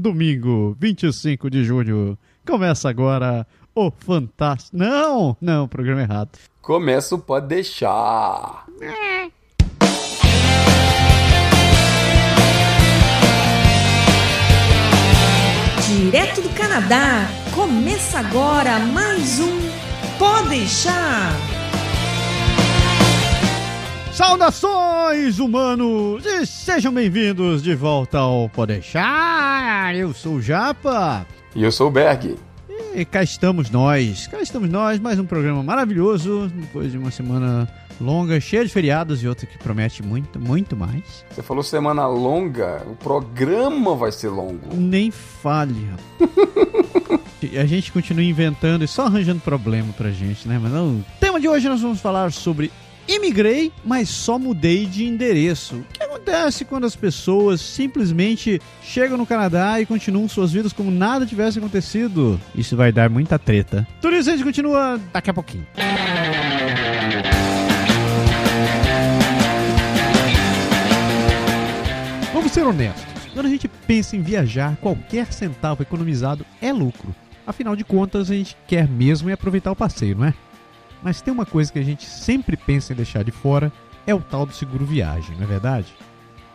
domingo, 25 de junho. Começa agora o Fantástico. Não, não, programa errado. Começa o Pode Deixar. Direto do Canadá, começa agora mais um Pode Deixar. Saudações, humanos! E sejam bem-vindos de volta ao Pode Deixar. Eu sou o Japa. E eu sou o Berg. E cá estamos nós. Cá estamos nós, mais um programa maravilhoso. Depois de uma semana longa, cheia de feriados e outra que promete muito, muito mais. Você falou semana longa, o programa vai ser longo. Nem fale, A gente continua inventando e só arranjando problema pra gente, né? Mas não. O tema de hoje nós vamos falar sobre imigrei, mas só mudei de endereço. O que acontece quando as pessoas simplesmente chegam no Canadá e continuam suas vidas como nada tivesse acontecido? Isso vai dar muita treta. Tudo isso a gente continua daqui a pouquinho. Vamos ser honestos. Quando a gente pensa em viajar, qualquer centavo economizado é lucro. Afinal de contas, a gente quer mesmo é aproveitar o passeio, não é? Mas tem uma coisa que a gente sempre pensa em deixar de fora, é o tal do seguro viagem, não é verdade?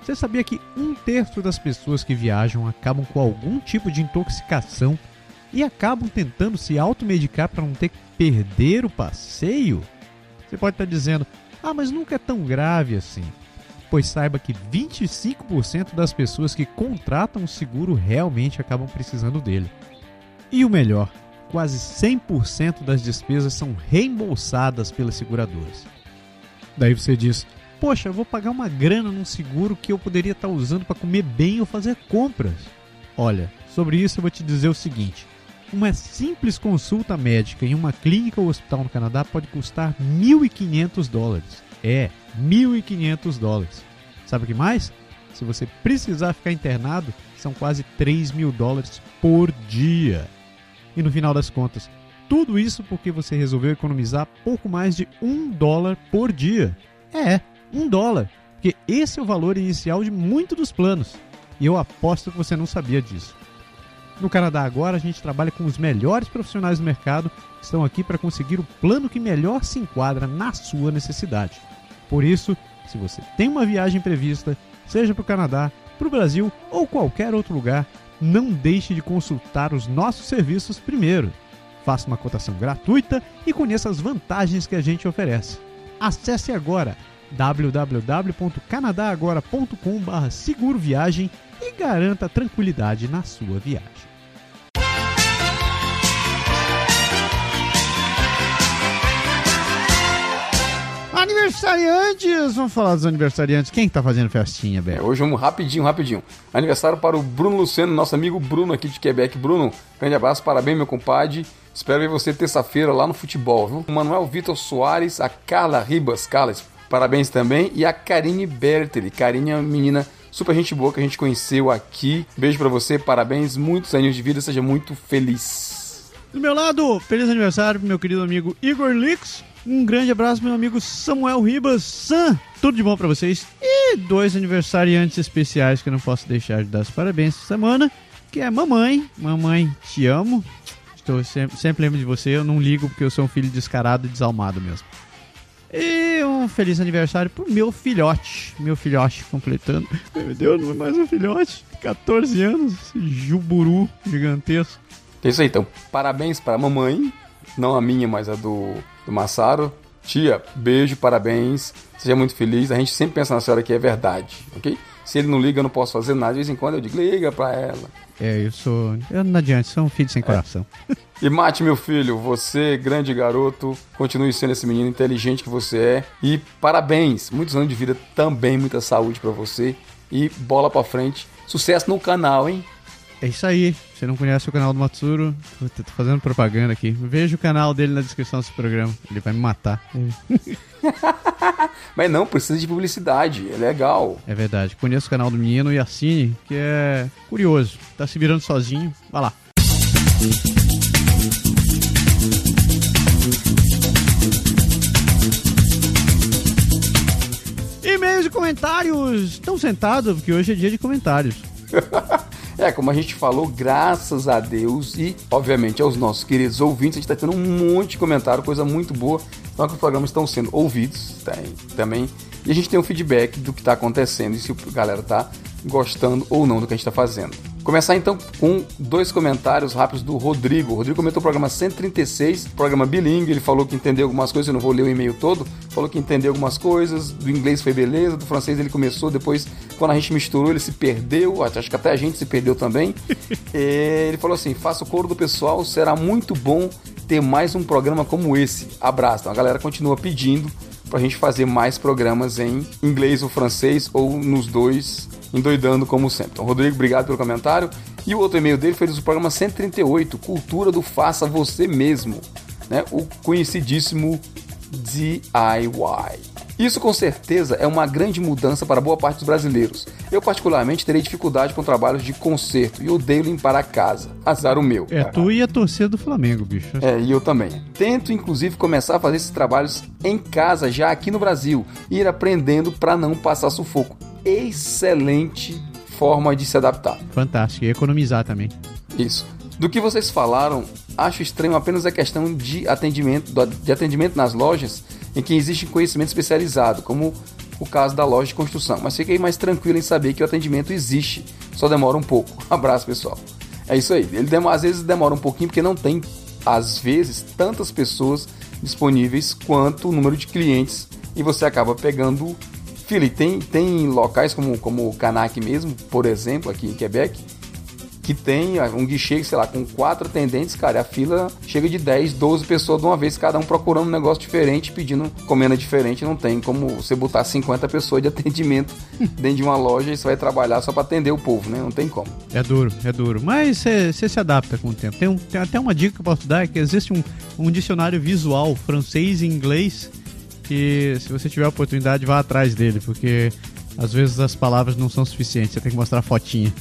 Você sabia que um terço das pessoas que viajam acabam com algum tipo de intoxicação e acabam tentando se automedicar para não ter que perder o passeio? Você pode estar dizendo, ah, mas nunca é tão grave assim. Pois saiba que 25% das pessoas que contratam o seguro realmente acabam precisando dele. E o melhor, quase 100% das despesas são reembolsadas pelas seguradoras. Daí você diz: Poxa, eu vou pagar uma grana num seguro que eu poderia estar usando para comer bem ou fazer compras. Olha, sobre isso eu vou te dizer o seguinte: uma simples consulta médica em uma clínica ou hospital no Canadá pode custar 1.500 dólares. É, 1.500 dólares. Sabe o que mais? Se você precisar ficar internado, são quase 3 mil dólares por dia. E no final das contas, tudo isso porque você resolveu economizar pouco mais de um dólar por dia. É, um dólar. Porque esse é o valor inicial de muitos dos planos. E eu aposto que você não sabia disso. No Canadá agora a gente trabalha com os melhores profissionais do mercado que estão aqui para conseguir o plano que melhor se enquadra na sua necessidade. Por isso, se você tem uma viagem prevista, seja para o Canadá, para o Brasil ou qualquer outro lugar, não deixe de consultar os nossos serviços primeiro. Faça uma cotação gratuita e conheça as vantagens que a gente oferece. Acesse agora www.canadagora.com/seguro e garanta tranquilidade na sua viagem. Aniversariantes! Vamos falar dos aniversariantes. Quem tá fazendo festinha, Beto? É, hoje vamos rapidinho, rapidinho. Aniversário para o Bruno Luciano, nosso amigo Bruno aqui de Quebec. Bruno, grande abraço, parabéns, meu compadre. Espero ver você terça-feira lá no futebol, viu? O Manuel Vitor Soares, a Carla Ribas, Carlos, parabéns também. E a Karine Berteli. Karine é uma menina super gente boa que a gente conheceu aqui. Beijo para você, parabéns, muitos anos de vida, seja muito feliz. Do meu lado, feliz aniversário pro meu querido amigo Igor Lix. Um grande abraço, meu amigo Samuel Ribas. Sam, tudo de bom para vocês. E dois aniversariantes especiais que eu não posso deixar de dar os parabéns essa semana, que é mamãe. Mamãe, te amo. Estou sempre, sempre lembro de você. Eu não ligo porque eu sou um filho descarado e desalmado mesmo. E um feliz aniversário pro meu filhote. Meu filhote completando. Meu Deus, não é mais um filhote. 14 anos. Juburu gigantesco. É isso aí, então. Parabéns pra mamãe. Não a minha, mas a do do Massaro. Tia, beijo, parabéns, seja muito feliz. A gente sempre pensa na senhora que é verdade, ok? Se ele não liga, eu não posso fazer nada. De vez em quando eu digo, liga pra ela. É, eu sou. Eu não adianta, sou um filho sem coração. É. E Mate, meu filho, você, grande garoto, continue sendo esse menino inteligente que você é. E parabéns, muitos anos de vida também, muita saúde para você. E bola pra frente. Sucesso no canal, hein? É isso aí. Você não conhece o canal do Matsuro? Tô fazendo propaganda aqui. Veja o canal dele na descrição desse programa. Ele vai me matar. Mas não, precisa de publicidade. É legal. É verdade. Conheço o canal do menino e assine, que é curioso. Tá se virando sozinho. Vai lá. E-mails e comentários. Estão sentados, porque hoje é dia de comentários. É É, como a gente falou, graças a Deus e, obviamente, aos nossos queridos ouvintes, a gente está tendo um monte de comentário, coisa muito boa. Então, que os programas estão sendo ouvidos também. E a gente tem um feedback do que está acontecendo e se a galera está gostando ou não do que a gente está fazendo. Começar então com dois comentários rápidos do Rodrigo. O Rodrigo comentou o programa 136, programa bilingue. Ele falou que entendeu algumas coisas, eu não vou ler o e-mail todo. Falou que entendeu algumas coisas, do inglês foi beleza, do francês ele começou, depois, quando a gente misturou, ele se perdeu. Acho que até a gente se perdeu também. ele falou assim: faça o coro do pessoal, será muito bom ter mais um programa como esse. Abraço. Então a galera continua pedindo pra gente fazer mais programas em inglês ou francês ou nos dois endoidando como sempre. Então, Rodrigo, obrigado pelo comentário. E o outro e-mail dele foi do programa 138, Cultura do Faça Você Mesmo, né? o conhecidíssimo DIY. Isso com certeza é uma grande mudança para boa parte dos brasileiros. Eu, particularmente, terei dificuldade com trabalhos de conserto e odeio limpar a casa. Azar o meu. É, tu e a torcida do Flamengo, bicho. É, e eu também. Tento, inclusive, começar a fazer esses trabalhos em casa, já aqui no Brasil, e ir aprendendo para não passar sufoco excelente forma de se adaptar. Fantástico, e economizar também. Isso. Do que vocês falaram, acho estranho apenas a questão de atendimento, de atendimento nas lojas em que existe conhecimento especializado, como o caso da loja de construção. Mas fiquei mais tranquilo em saber que o atendimento existe, só demora um pouco. Abraço, pessoal. É isso aí. Ele demora, às vezes demora um pouquinho porque não tem, às vezes, tantas pessoas disponíveis quanto o número de clientes e você acaba pegando Fili, tem, tem locais como, como o Canac mesmo, por exemplo, aqui em Quebec, que tem um guichê, sei lá, com quatro atendentes, cara, a fila chega de 10, 12 pessoas de uma vez, cada um procurando um negócio diferente, pedindo comenda diferente, não tem como você botar 50 pessoas de atendimento dentro de uma loja e você vai trabalhar só para atender o povo, né? Não tem como. É duro, é duro. Mas você se adapta com o tempo. Tem, um, tem até uma dica que eu posso dar, é que existe um, um dicionário visual francês e inglês que se você tiver a oportunidade, vá atrás dele, porque às vezes as palavras não são suficientes, você tem que mostrar a fotinha.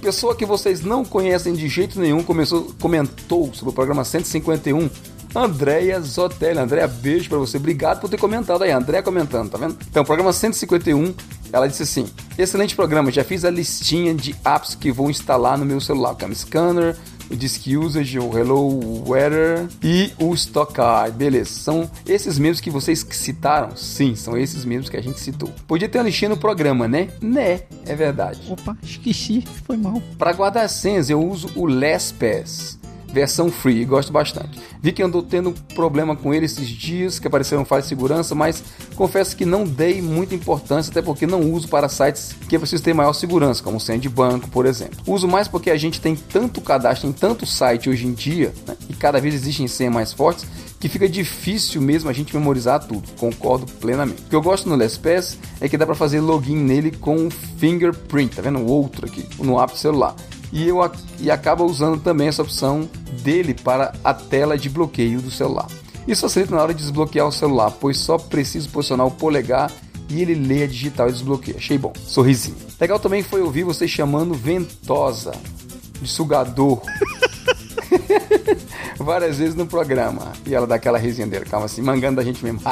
Pessoa que vocês não conhecem de jeito nenhum começou, comentou sobre o programa 151. Andréia Zotelli. Andréia, beijo para você. Obrigado por ter comentado aí. Andréia comentando, tá vendo? Então, programa 151, ela disse assim: Excelente programa, já fiz a listinha de apps que vou instalar no meu celular. Cam Scanner, o Disk Usage, o Hello Weather e o Stock Card. Beleza, são esses mesmos que vocês citaram? Sim, são esses mesmos que a gente citou. Podia ter uma listinha no programa, né? Né, é verdade. Opa, esqueci, foi mal. Para guardar senhas, eu uso o LastPass versão free, gosto bastante. Vi que andou tendo problema com ele esses dias, que apareceram falhas de segurança, mas confesso que não dei muita importância, até porque não uso para sites que é preciso ter maior segurança, como de banco, por exemplo. Uso mais porque a gente tem tanto cadastro em tanto site hoje em dia, né, e cada vez existem senhas mais fortes, que fica difícil mesmo a gente memorizar tudo. Concordo plenamente. O que eu gosto no LastPass é que dá para fazer login nele com fingerprint, tá vendo? O outro aqui, no app do celular e, eu, e acaba usando também essa opção dele para a tela de bloqueio do celular. Isso facilita na hora de desbloquear o celular, pois só preciso posicionar o polegar e ele lê a digital e desbloqueia. Achei bom. Sorrisinho. Legal também foi ouvir você chamando ventosa de sugador. Várias vezes no programa. E ela dá aquela risinha dele, calma assim, mangando da gente mesmo.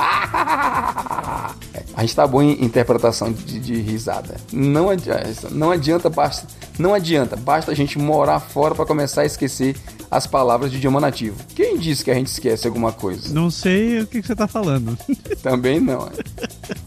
A gente tá bom em interpretação de, de risada. Não adianta, não adianta, basta, não adianta, basta a gente morar fora para começar a esquecer as palavras de idioma nativo. Quem disse que a gente esquece alguma coisa? Não sei o que, que você tá falando. Também não.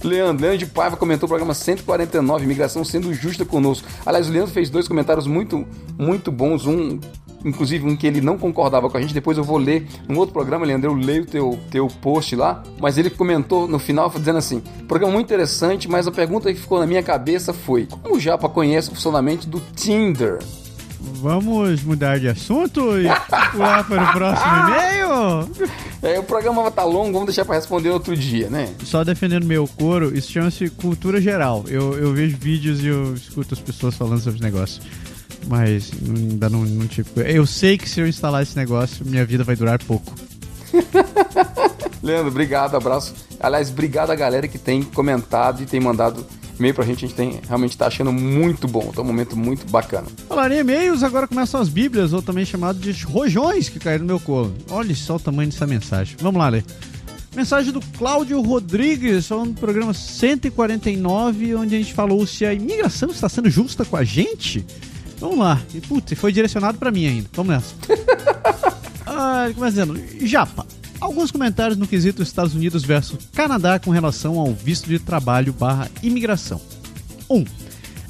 Leandro, Leandro de Paiva comentou o programa 149, Imigração sendo justa conosco. Aliás, o Leandro fez dois comentários muito, muito bons. Um inclusive um que ele não concordava com a gente, depois eu vou ler num outro programa, Leandro, eu leio o teu, teu post lá, mas ele comentou no final dizendo assim, programa muito interessante, mas a pergunta que ficou na minha cabeça foi, como o Japa conhece o funcionamento do Tinder? Vamos mudar de assunto e pular para o próximo e-mail? É, o programa vai estar tá longo, vamos deixar para responder outro dia, né? Só defendendo meu coro, isso chama-se cultura geral. Eu, eu vejo vídeos e eu escuto as pessoas falando sobre esse negócio mas ainda não, não tipo. Eu sei que se eu instalar esse negócio, minha vida vai durar pouco. Leandro, obrigado, abraço. Aliás, obrigado a galera que tem comentado e tem mandado e-mail pra gente. A gente tem, realmente tá achando muito bom. Tá um momento muito bacana. Falar em e-mails, agora começam as bíblias, ou também chamado de rojões que caíram no meu colo. Olha só o tamanho dessa mensagem. Vamos lá, ler. Mensagem do Cláudio Rodrigues, falando do programa 149, onde a gente falou se a imigração está sendo justa com a gente. Vamos lá. E, putz, foi direcionado para mim ainda. Vamos nessa. ah, começando. Japa. Alguns comentários no quesito Estados Unidos versus Canadá com relação ao visto de trabalho barra imigração. 1. Um,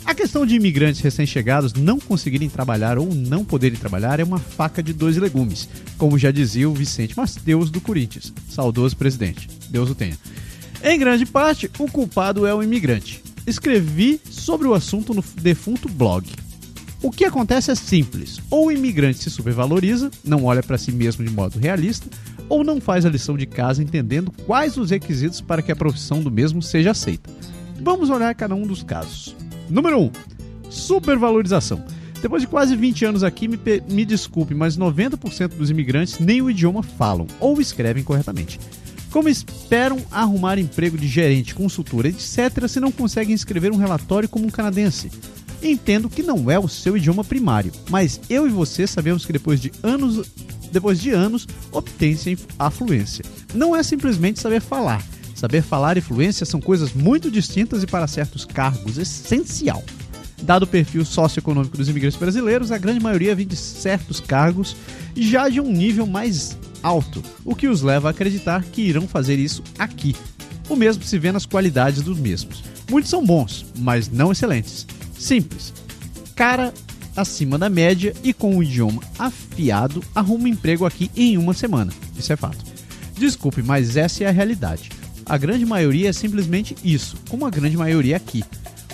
a questão de imigrantes recém-chegados não conseguirem trabalhar ou não poderem trabalhar é uma faca de dois legumes, como já dizia o Vicente Mateus do Corinthians, saudoso presidente. Deus o tenha. Em grande parte, o culpado é o imigrante. Escrevi sobre o assunto no defunto blog. O que acontece é simples: ou o imigrante se supervaloriza, não olha para si mesmo de modo realista, ou não faz a lição de casa entendendo quais os requisitos para que a profissão do mesmo seja aceita. Vamos olhar cada um dos casos. Número 1. Um, supervalorização. Depois de quase 20 anos aqui, me, me desculpe, mas 90% dos imigrantes nem o idioma falam ou escrevem corretamente. Como esperam arrumar emprego de gerente, consultor, etc., se não conseguem escrever um relatório como um canadense? Entendo que não é o seu idioma primário, mas eu e você sabemos que depois de anos, depois de anos, obtém-se a fluência. Não é simplesmente saber falar, Saber falar e fluência são coisas muito distintas e para certos cargos essencial. Dado o perfil socioeconômico dos imigrantes brasileiros, a grande maioria vem de certos cargos já de um nível mais alto, o que os leva a acreditar que irão fazer isso aqui. O mesmo se vê nas qualidades dos mesmos. Muitos são bons, mas não excelentes. Simples. Cara acima da média e com o idioma afiado arruma um emprego aqui em uma semana. Isso é fato. Desculpe, mas essa é a realidade. A grande maioria é simplesmente isso, como a grande maioria aqui.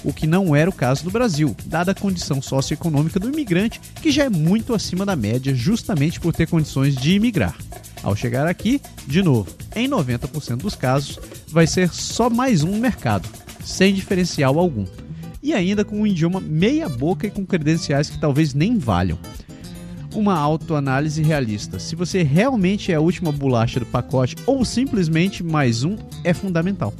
O que não era o caso do Brasil, dada a condição socioeconômica do imigrante, que já é muito acima da média, justamente por ter condições de imigrar. Ao chegar aqui, de novo, em 90% dos casos, vai ser só mais um mercado, sem diferencial algum. E ainda com um idioma meia-boca e com credenciais que talvez nem valham uma autoanálise realista. Se você realmente é a última bolacha do pacote ou simplesmente mais um, é fundamental.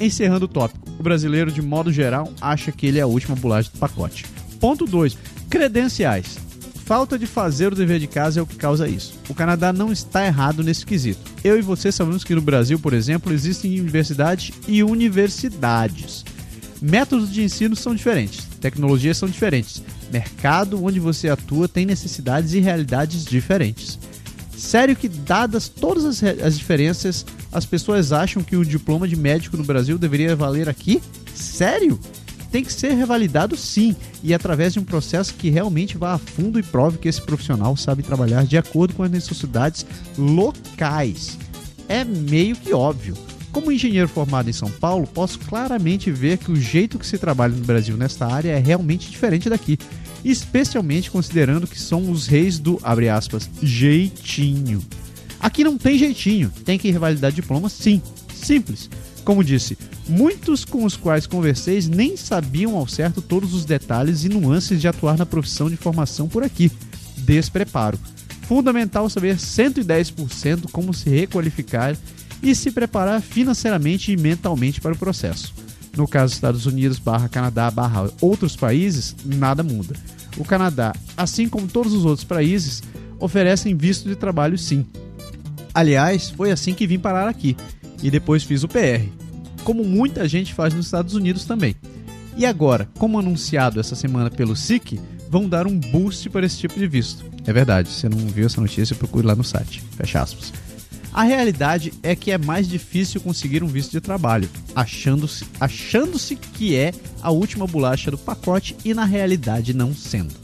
Encerrando o tópico, o brasileiro, de modo geral, acha que ele é a última bolacha do pacote. Ponto 2. Credenciais. Falta de fazer o dever de casa é o que causa isso. O Canadá não está errado nesse quesito. Eu e você sabemos que no Brasil, por exemplo, existem universidades e universidades. Métodos de ensino são diferentes, tecnologias são diferentes, mercado onde você atua tem necessidades e realidades diferentes. Sério que, dadas todas as, as diferenças, as pessoas acham que o diploma de médico no Brasil deveria valer aqui? Sério? Tem que ser revalidado sim, e através de um processo que realmente vá a fundo e prove que esse profissional sabe trabalhar de acordo com as necessidades locais. É meio que óbvio. Como engenheiro formado em São Paulo, posso claramente ver que o jeito que se trabalha no Brasil nesta área é realmente diferente daqui especialmente considerando que são os reis do, abre aspas, jeitinho. Aqui não tem jeitinho, tem que revalidar diploma sim, simples. Como disse, muitos com os quais conversei nem sabiam ao certo todos os detalhes e nuances de atuar na profissão de formação por aqui. Despreparo. Fundamental saber 110% como se requalificar e se preparar financeiramente e mentalmente para o processo. No caso Estados Unidos barra Canadá barra outros países, nada muda. O Canadá, assim como todos os outros países, oferecem visto de trabalho sim. Aliás, foi assim que vim parar aqui e depois fiz o PR, como muita gente faz nos Estados Unidos também. E agora, como anunciado essa semana pelo SIC, vão dar um boost para esse tipo de visto. É verdade, se você não viu essa notícia, procure lá no site. Fecha aspas. A realidade é que é mais difícil conseguir um visto de trabalho, achando-se achando que é a última bolacha do pacote e na realidade não sendo.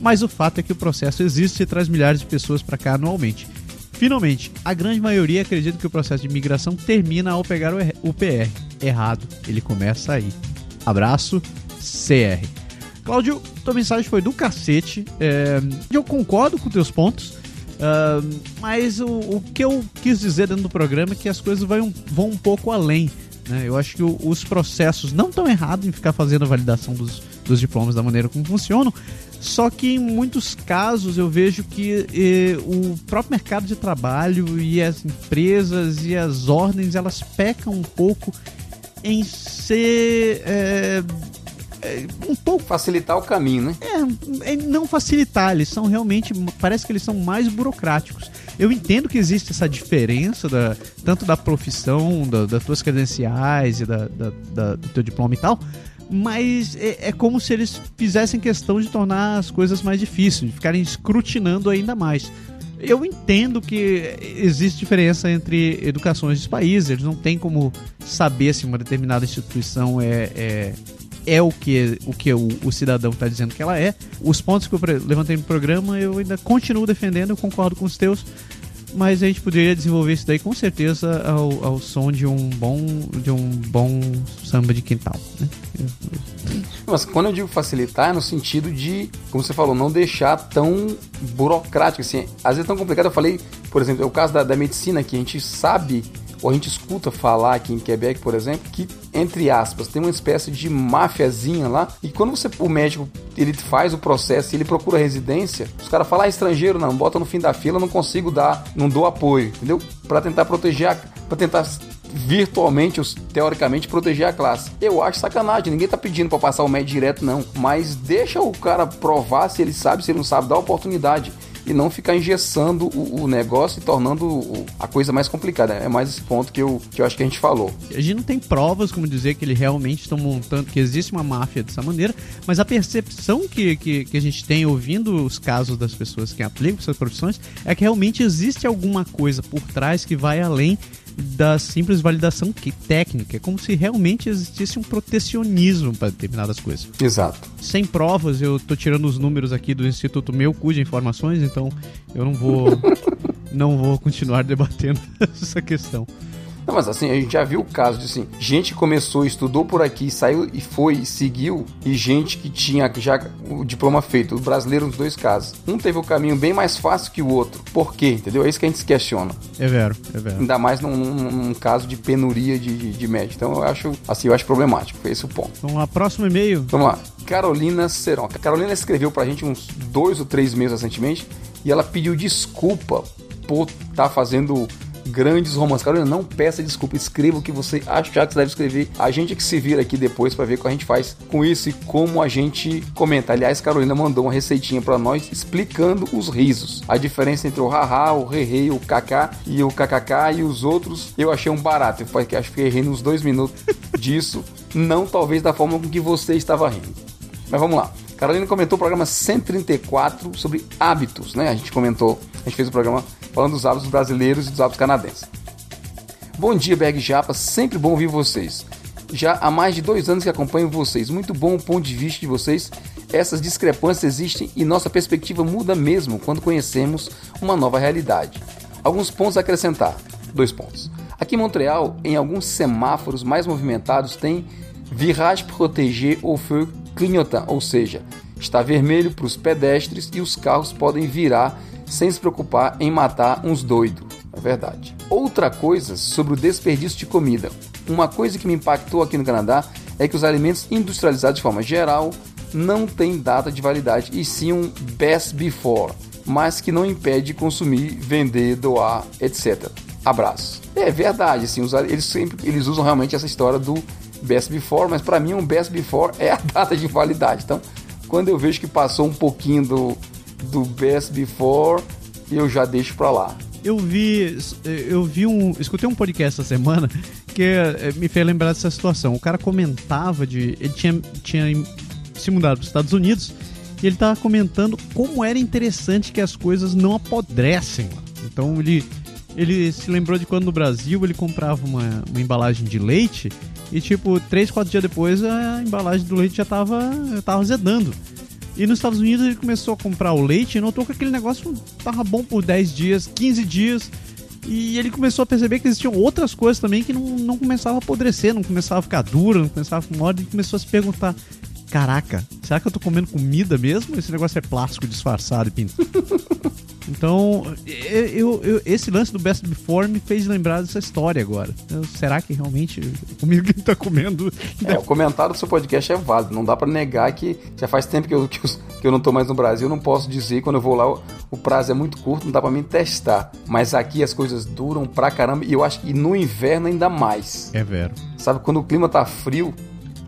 Mas o fato é que o processo existe e traz milhares de pessoas para cá anualmente. Finalmente, a grande maioria acredita que o processo de imigração termina ao pegar o PR. Errado, ele começa aí. Abraço, CR. Cláudio, tua mensagem foi do cacete. É, eu concordo com teus pontos. Uh, mas o, o, que eu quis dizer dentro do programa é que as coisas vão, vão um pouco além. Né? Eu acho que o, os processos não estão errados em ficar fazendo a validação dos, dos diplomas da maneira como funcionam, só que em muitos casos eu vejo que eh, o próprio mercado de trabalho e as empresas e as ordens elas pecam um pouco em ser. Eh, é, um pouco. Facilitar o caminho, né? É, é, não facilitar, eles são realmente. Parece que eles são mais burocráticos. Eu entendo que existe essa diferença, da, tanto da profissão, da, das tuas credenciais e da, da, do teu diploma e tal, mas é, é, como se eles fizessem questão de tornar as coisas mais difíceis, de ficarem escrutinando ainda mais. Eu entendo que existe diferença entre educações dos países, eles não têm como saber se uma determinada instituição é, é, é o que, o, que o, o cidadão está dizendo que ela é. Os pontos que eu levantei no programa eu ainda continuo defendendo, eu concordo com os teus, mas a gente poderia desenvolver isso daí com certeza ao, ao som de um bom de um bom samba de quintal. Né? Mas quando eu digo facilitar é no sentido de, como você falou, não deixar tão burocrático assim. Às vezes é tão complicado. Eu falei, por exemplo, é o caso da, da medicina que a gente sabe ou a gente escuta falar aqui em Quebec, por exemplo, que entre aspas tem uma espécie de máfiazinha lá e quando você o médico ele faz o processo ele procura residência, os caras falam ah, estrangeiro não, bota no fim da fila, não consigo dar, não dou apoio, entendeu? Para tentar proteger, para tentar virtualmente, teoricamente, proteger a classe. Eu acho sacanagem, ninguém tá pedindo para passar o médico direto, não. Mas deixa o cara provar se ele sabe, se ele não sabe, dá oportunidade e não ficar engessando o, o negócio e tornando o, a coisa mais complicada. É mais esse ponto que eu, que eu acho que a gente falou. A gente não tem provas como dizer que eles realmente estão montando, que existe uma máfia dessa maneira, mas a percepção que, que, que a gente tem ouvindo os casos das pessoas que aplicam essas profissões é que realmente existe alguma coisa por trás que vai além da simples validação técnica. É como se realmente existisse um protecionismo para determinadas coisas. Exato. Sem provas, eu tô tirando os números aqui do Instituto Meu cuja informações, então eu não vou não vou continuar debatendo essa questão. Não, mas assim, a gente já viu o caso de assim, gente que começou, estudou por aqui, saiu e foi, seguiu, e gente que tinha já o diploma feito, o brasileiro nos dois casos. Um teve o caminho bem mais fácil que o outro. Por quê? Entendeu? É isso que a gente se questiona. É vero, é vero. Ainda mais num, num, num caso de penuria de, de, de médico. Então eu acho, assim, eu acho problemático. Foi esse o ponto. Vamos lá, próximo e-mail. Vamos lá. Carolina Seron. A Carolina escreveu pra gente uns dois ou três meses recentemente e ela pediu desculpa por estar tá fazendo grandes romances. Carolina, não peça desculpa, escreva o que você achar que você deve escrever. A gente é que se vira aqui depois para ver o que a gente faz com isso e como a gente comenta. Aliás, Carolina mandou uma receitinha para nós explicando os risos. A diferença entre o haha, o rei, o kaká e o kkk e os outros. Eu achei um barato. Eu acho que errei nos dois minutos disso. Não talvez da forma com que você estava rindo. Mas vamos lá. Carolina comentou o programa 134 sobre hábitos, né? A gente comentou, a gente fez o programa falando dos hábitos brasileiros e dos hábitos canadenses. Bom dia, Berg Japa, sempre bom ouvir vocês. Já há mais de dois anos que acompanho vocês. Muito bom o ponto de vista de vocês. Essas discrepâncias existem e nossa perspectiva muda mesmo quando conhecemos uma nova realidade. Alguns pontos a acrescentar. Dois pontos. Aqui em Montreal, em alguns semáforos mais movimentados, tem virage protégé au feu clignotant, ou seja, está vermelho para os pedestres e os carros podem virar sem se preocupar em matar uns doidos. É verdade. Outra coisa sobre o desperdício de comida. Uma coisa que me impactou aqui no Canadá é que os alimentos industrializados de forma geral não têm data de validade e sim um best before, mas que não impede consumir, vender, doar, etc. Abraço. É verdade, assim, eles sempre eles usam realmente essa história do best before, mas para mim um best before é a data de validade. Então, quando eu vejo que passou um pouquinho do do Best Before eu já deixo pra lá. Eu vi, eu vi um, escutei um podcast essa semana que eh, me fez lembrar dessa situação. O cara comentava de, ele tinha, tinha se mudado para os Estados Unidos e ele estava comentando como era interessante que as coisas não apodrecem. Então ele, ele se lembrou de quando no Brasil ele comprava uma, uma embalagem de leite e tipo, três, quatro dias depois a embalagem do leite já estava tava zedando. E nos Estados Unidos ele começou a comprar o leite e notou que aquele negócio tava bom por 10 dias, 15 dias. E ele começou a perceber que existiam outras coisas também que não, não começavam a apodrecer, não começava a ficar dura, não começava a ficar mole, e começou a se perguntar: caraca, será que eu tô comendo comida mesmo? Esse negócio é plástico disfarçado e pinto. Então, eu, eu, esse lance do Best Before me fez lembrar dessa história agora. Eu, será que realmente comigo que tá comendo. É, o comentário do seu podcast é válido. Não dá para negar que já faz tempo que eu, que eu, não tô mais no Brasil. Eu não posso dizer quando eu vou lá, o, o prazo é muito curto, não dá para mim testar. Mas aqui as coisas duram pra caramba e eu acho que no inverno ainda mais. É vero. Sabe, quando o clima tá frio,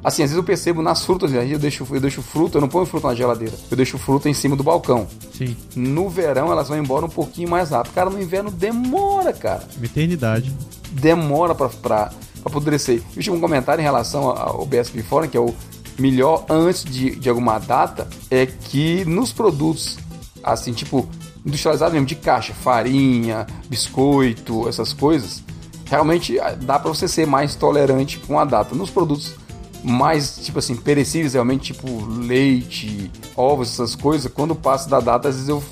Assim, às vezes eu percebo nas frutas, eu deixo, eu deixo fruta, eu não ponho fruta na geladeira, eu deixo fruta em cima do balcão. Sim. No verão elas vão embora um pouquinho mais rápido. Cara, no inverno demora, cara. Uma eternidade. Demora pra, pra, pra apodrecer. Eu tive um comentário em relação ao BSB Forum, que é o melhor antes de, de alguma data é que nos produtos, assim, tipo, industrializados mesmo, de caixa, farinha, biscoito, essas coisas, realmente ah, dá para você ser mais tolerante com a data. Nos produtos mais, tipo assim, perecíveis, realmente, tipo leite, ovos, essas coisas, quando passa da data, às vezes eu,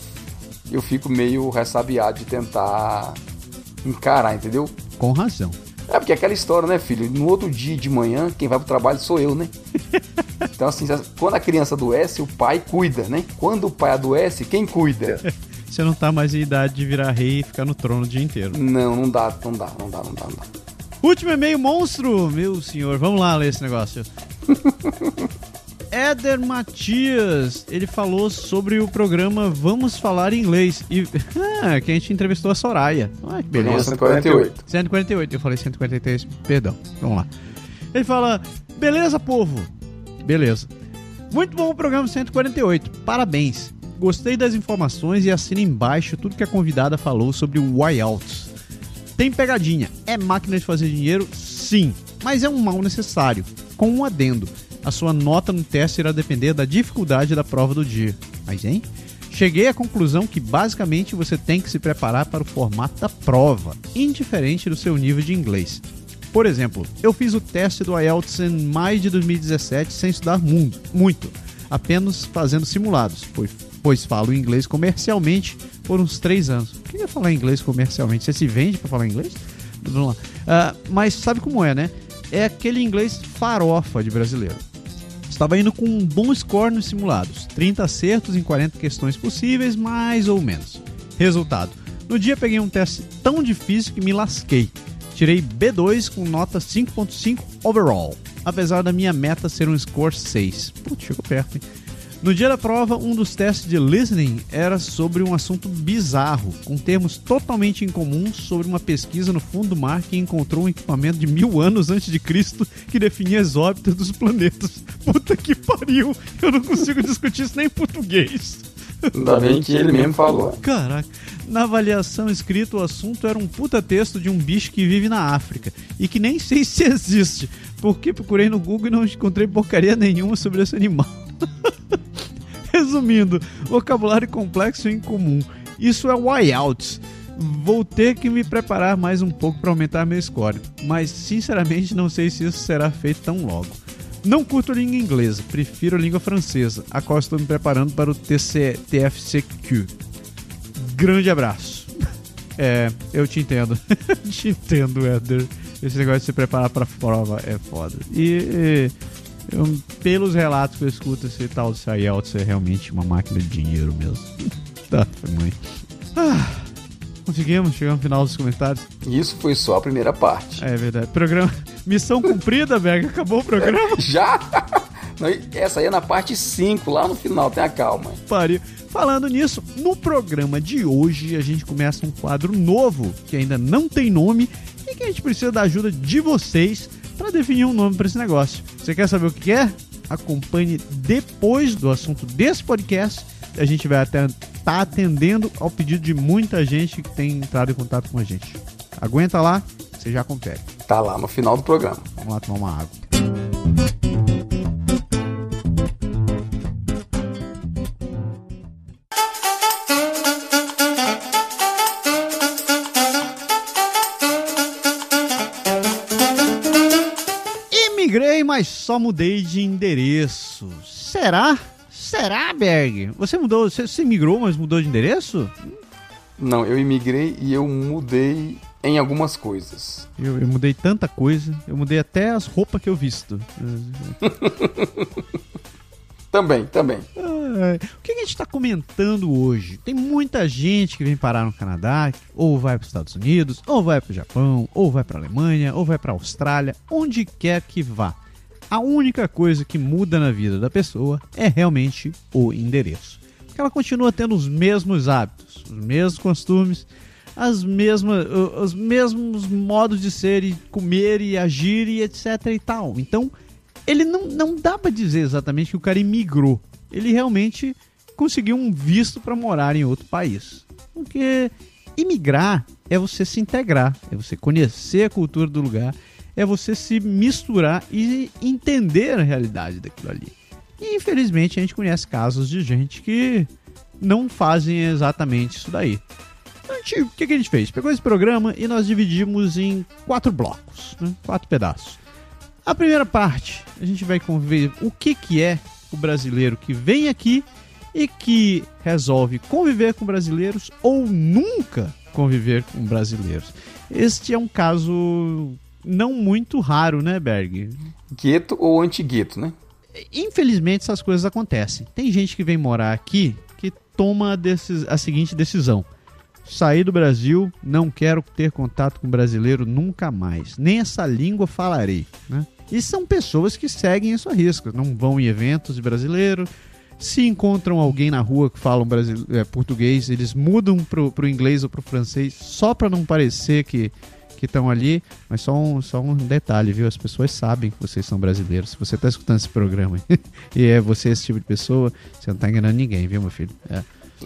eu fico meio ressabiado de tentar encarar, entendeu? Com razão. É porque é aquela história, né, filho? No outro dia de manhã, quem vai pro trabalho sou eu, né? Então, assim, quando a criança adoece, o pai cuida, né? Quando o pai adoece, quem cuida? Você não tá mais em idade de virar rei e ficar no trono o dia inteiro. Não, não dá, não dá, não dá, não dá, não dá. Último e-mail monstro, meu senhor. Vamos lá ler esse negócio. Éder Matias, ele falou sobre o programa Vamos Falar Inglês. E ah, que a gente entrevistou a Soraya. Ah, que beleza. 148. 148, eu falei 143, perdão. Vamos lá. Ele fala: Beleza, povo? Beleza. Muito bom o programa 148. Parabéns. Gostei das informações e assina embaixo tudo que a convidada falou sobre o Out. Tem pegadinha. É máquina de fazer dinheiro? Sim. Mas é um mal necessário. Com um adendo a sua nota no teste irá depender da dificuldade da prova do dia. Mas, hein? Cheguei à conclusão que basicamente você tem que se preparar para o formato da prova, indiferente do seu nível de inglês. Por exemplo, eu fiz o teste do IELTS em maio de 2017 sem estudar muito, apenas fazendo simulados, pois, pois falo inglês comercialmente por uns três anos. Falar inglês comercialmente? Você se vende para falar inglês? Vamos lá. Uh, mas sabe como é, né? É aquele inglês farofa de brasileiro. Estava indo com um bom score nos simulados, 30 acertos em 40 questões possíveis, mais ou menos. Resultado: no dia peguei um teste tão difícil que me lasquei. Tirei B2 com nota 5.5 overall, apesar da minha meta ser um score 6. Putz, chegou perto, hein? No dia da prova, um dos testes de listening era sobre um assunto bizarro, com termos totalmente incomuns sobre uma pesquisa no fundo do mar que encontrou um equipamento de mil anos antes de Cristo que definia as órbitas dos planetas. Puta que pariu! Eu não consigo discutir isso nem em português. Ainda bem que ele mesmo falou. Caraca, na avaliação escrita o assunto era um puta texto de um bicho que vive na África e que nem sei se existe, porque procurei no Google e não encontrei porcaria nenhuma sobre esse animal. Resumindo, vocabulário complexo e incomum. Isso é whiteout. Vou ter que me preparar mais um pouco para aumentar meu score, mas sinceramente não sei se isso será feito tão logo. Não curto língua inglesa, prefiro a língua francesa, a qual estou me preparando para o TC, TFCQ. Grande abraço. É, eu te entendo. te entendo, Eder. Esse negócio de se preparar para prova é foda. E, e eu, pelos relatos que eu escuto, esse tal de Sayeltz é realmente uma máquina de dinheiro mesmo. tá, foi muito. Ah, conseguimos, chegamos no final dos comentários. Isso foi só a primeira parte. É verdade. Programa. Missão cumprida, Berg. Acabou o programa? Já? Essa aí é na parte 5, lá no final, tenha calma. Pariu. Falando nisso, no programa de hoje a gente começa um quadro novo que ainda não tem nome e que a gente precisa da ajuda de vocês para definir um nome para esse negócio. Você quer saber o que é? Acompanhe depois do assunto desse podcast. A gente vai até estar tá atendendo ao pedido de muita gente que tem entrado em contato com a gente. Aguenta lá, você já confere. Tá lá no final do programa. Vamos lá tomar uma água. Mas só mudei de endereço. Será? Será, Berg? Você mudou, você, você migrou, mas mudou de endereço? Não, eu imigrei e eu mudei em algumas coisas. Eu, eu mudei tanta coisa, eu mudei até as roupas que eu visto. Também, também. o que a gente está comentando hoje? Tem muita gente que vem parar no Canadá, ou vai para os Estados Unidos, ou vai para o Japão, ou vai para a Alemanha, ou vai para a Austrália, onde quer que vá a única coisa que muda na vida da pessoa é realmente o endereço. Porque ela continua tendo os mesmos hábitos, os mesmos costumes, as mesmas, os mesmos modos de ser e comer e agir e etc e tal. Então, ele não, não dá para dizer exatamente que o cara imigrou. Ele realmente conseguiu um visto para morar em outro país. Porque imigrar é você se integrar, é você conhecer a cultura do lugar é você se misturar e entender a realidade daquilo ali. E infelizmente a gente conhece casos de gente que não fazem exatamente isso daí. Então, o que, que, a gente fez? Pegou esse programa e nós dividimos em quatro blocos, né? quatro pedaços. A primeira parte, a gente vai conviver o que, que é o brasileiro que vem aqui e que resolve conviver com brasileiros ou nunca conviver com brasileiros. Este é um caso não muito raro, né, Berg? Gueto ou anti-gueto, né? Infelizmente essas coisas acontecem. Tem gente que vem morar aqui que toma a seguinte decisão: sair do Brasil, não quero ter contato com brasileiro nunca mais. Nem essa língua falarei, né? E são pessoas que seguem isso a risco, não vão em eventos de brasileiro. Se encontram alguém na rua que fala é, português, eles mudam pro, pro inglês ou pro francês só para não parecer que que estão ali, mas só um, só um detalhe, viu? As pessoas sabem que vocês são brasileiros. Se você está escutando esse programa e é você esse tipo de pessoa, você não está enganando ninguém, viu, meu filho? É.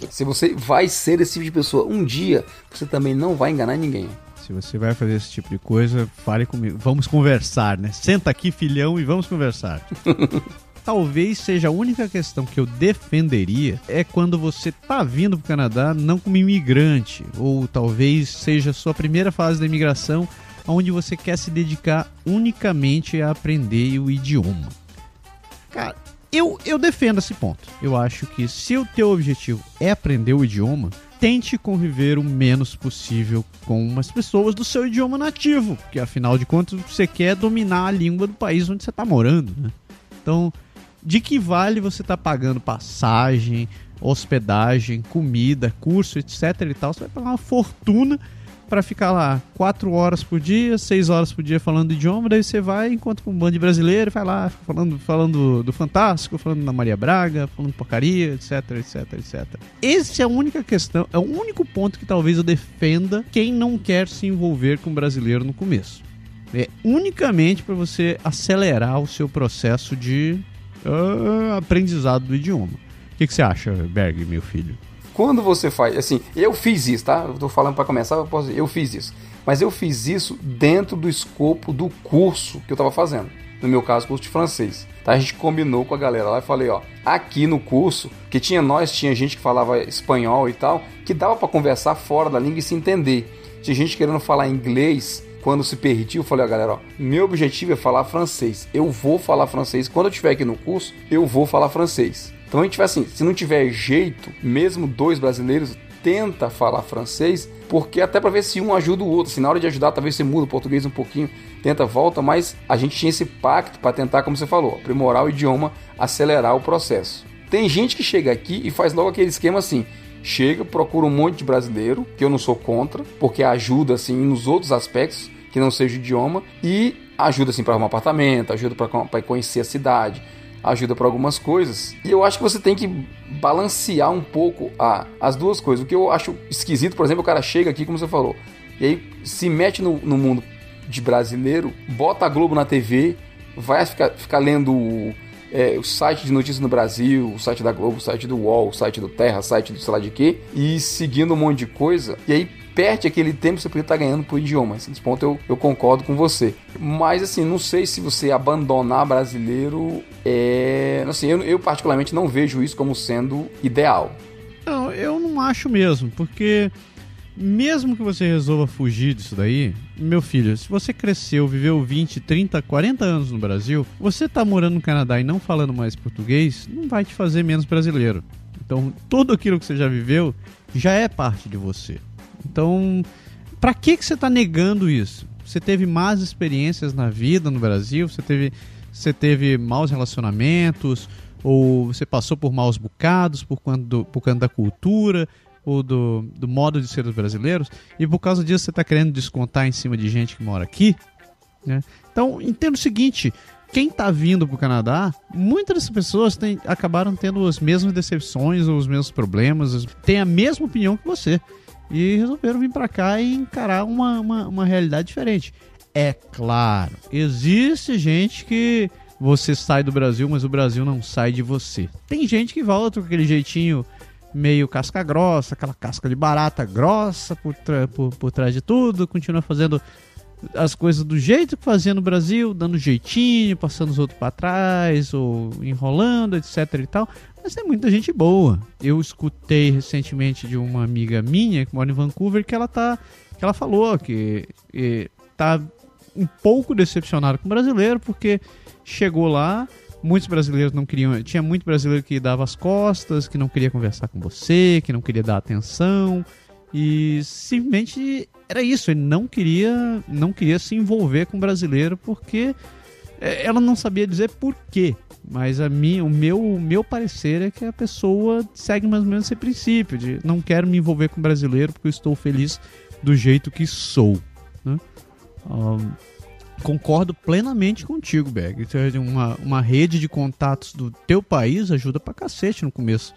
Se você vai ser esse tipo de pessoa um dia, você também não vai enganar ninguém. Se você vai fazer esse tipo de coisa, fale comigo. Vamos conversar, né? Senta aqui, filhão, e vamos conversar. talvez seja a única questão que eu defenderia é quando você tá vindo pro Canadá não como imigrante, ou talvez seja a sua primeira fase da imigração, onde você quer se dedicar unicamente a aprender o idioma. Cara, eu, eu defendo esse ponto. Eu acho que se o teu objetivo é aprender o idioma, tente conviver o menos possível com umas pessoas do seu idioma nativo, que afinal de contas você quer dominar a língua do país onde você está morando, né? Então, de que vale você tá pagando passagem, hospedagem, comida, curso, etc e tal? Você vai pagar uma fortuna para ficar lá quatro horas por dia, seis horas por dia falando idioma, daí você vai, enquanto com um bando de brasileiro, vai lá falando, falando do Fantástico, falando da Maria Braga, falando porcaria, etc, etc, etc. Essa é a única questão, é o único ponto que talvez eu defenda quem não quer se envolver com brasileiro no começo. É unicamente para você acelerar o seu processo de uh, aprendizado do idioma. O que, que, você acha, Berg, meu filho? Quando você faz, assim, eu fiz isso, tá? Eu tô falando para começar, eu, posso, eu fiz isso. Mas eu fiz isso dentro do escopo do curso que eu tava fazendo. No meu caso, curso de francês. Tá? A gente combinou com a galera lá e falei, ó, aqui no curso, que tinha nós, tinha gente que falava espanhol e tal, que dava para conversar fora da língua e se entender. Tinha gente querendo falar inglês quando se permitiu, eu falei, ó, galera, ó, meu objetivo é falar francês. Eu vou falar francês. Quando eu estiver aqui no curso, eu vou falar francês. Então a gente vai assim, se não tiver jeito, mesmo dois brasileiros, tenta falar francês, porque até para ver se um ajuda o outro. Se na hora de ajudar, talvez você muda o português um pouquinho, tenta volta, mas a gente tinha esse pacto para tentar, como você falou, aprimorar o idioma, acelerar o processo. Tem gente que chega aqui e faz logo aquele esquema assim: chega, procura um monte de brasileiro, que eu não sou contra, porque ajuda assim nos outros aspectos, que não seja o idioma, e ajuda assim para arrumar apartamento, ajuda para conhecer a cidade, ajuda para algumas coisas. E eu acho que você tem que balancear um pouco a, as duas coisas. O que eu acho esquisito, por exemplo, o cara chega aqui, como você falou, e aí se mete no, no mundo de brasileiro, bota a Globo na TV, vai ficar, ficar lendo é, o site de notícias no Brasil, o site da Globo, o site do UOL, o site do Terra, o site do sei lá de quê, e seguindo um monte de coisa, e aí perde aquele tempo que você podia estar ganhando por idioma. Nesse ponto eu, eu concordo com você. Mas assim, não sei se você abandonar brasileiro é. Assim, eu, eu particularmente não vejo isso como sendo ideal. Não, eu não acho mesmo, porque mesmo que você resolva fugir disso daí, meu filho, se você cresceu, viveu 20, 30, 40 anos no Brasil, você tá morando no Canadá e não falando mais português, não vai te fazer menos brasileiro. Então, tudo aquilo que você já viveu já é parte de você. Então, para que que você tá negando isso? Você teve más experiências na vida no Brasil, você teve você teve maus relacionamentos, ou você passou por maus bocados por conta, do, por conta da cultura, ou do, do modo de ser dos brasileiros, e por causa disso você está querendo descontar em cima de gente que mora aqui. Né? Então, entenda o seguinte: quem está vindo para o Canadá, muitas dessas pessoas têm, acabaram tendo as mesmas decepções ou os mesmos problemas, têm a mesma opinião que você. E resolveram vir para cá e encarar uma, uma, uma realidade diferente. É claro, existe gente que você sai do Brasil, mas o Brasil não sai de você. Tem gente que volta com aquele jeitinho meio casca grossa, aquela casca de barata grossa por, por, por trás de tudo, continua fazendo as coisas do jeito que fazia no Brasil, dando jeitinho, passando os outros para trás, ou enrolando, etc e tal. Mas tem muita gente boa. Eu escutei recentemente de uma amiga minha que mora em Vancouver que ela tá. que ela falou que, que tá um pouco decepcionada com o brasileiro, porque chegou lá, muitos brasileiros não queriam. Tinha muito brasileiro que dava as costas, que não queria conversar com você, que não queria dar atenção. E simplesmente era isso, ele não queria, não queria se envolver com o brasileiro porque é, ela não sabia dizer por quê. Mas a minha, o meu, o meu parecer é que a pessoa segue mais ou menos esse princípio de não quero me envolver com o brasileiro porque eu estou feliz do jeito que sou. Né? Um, concordo plenamente contigo, Berg. Uma, uma rede de contatos do teu país ajuda pra cacete no começo.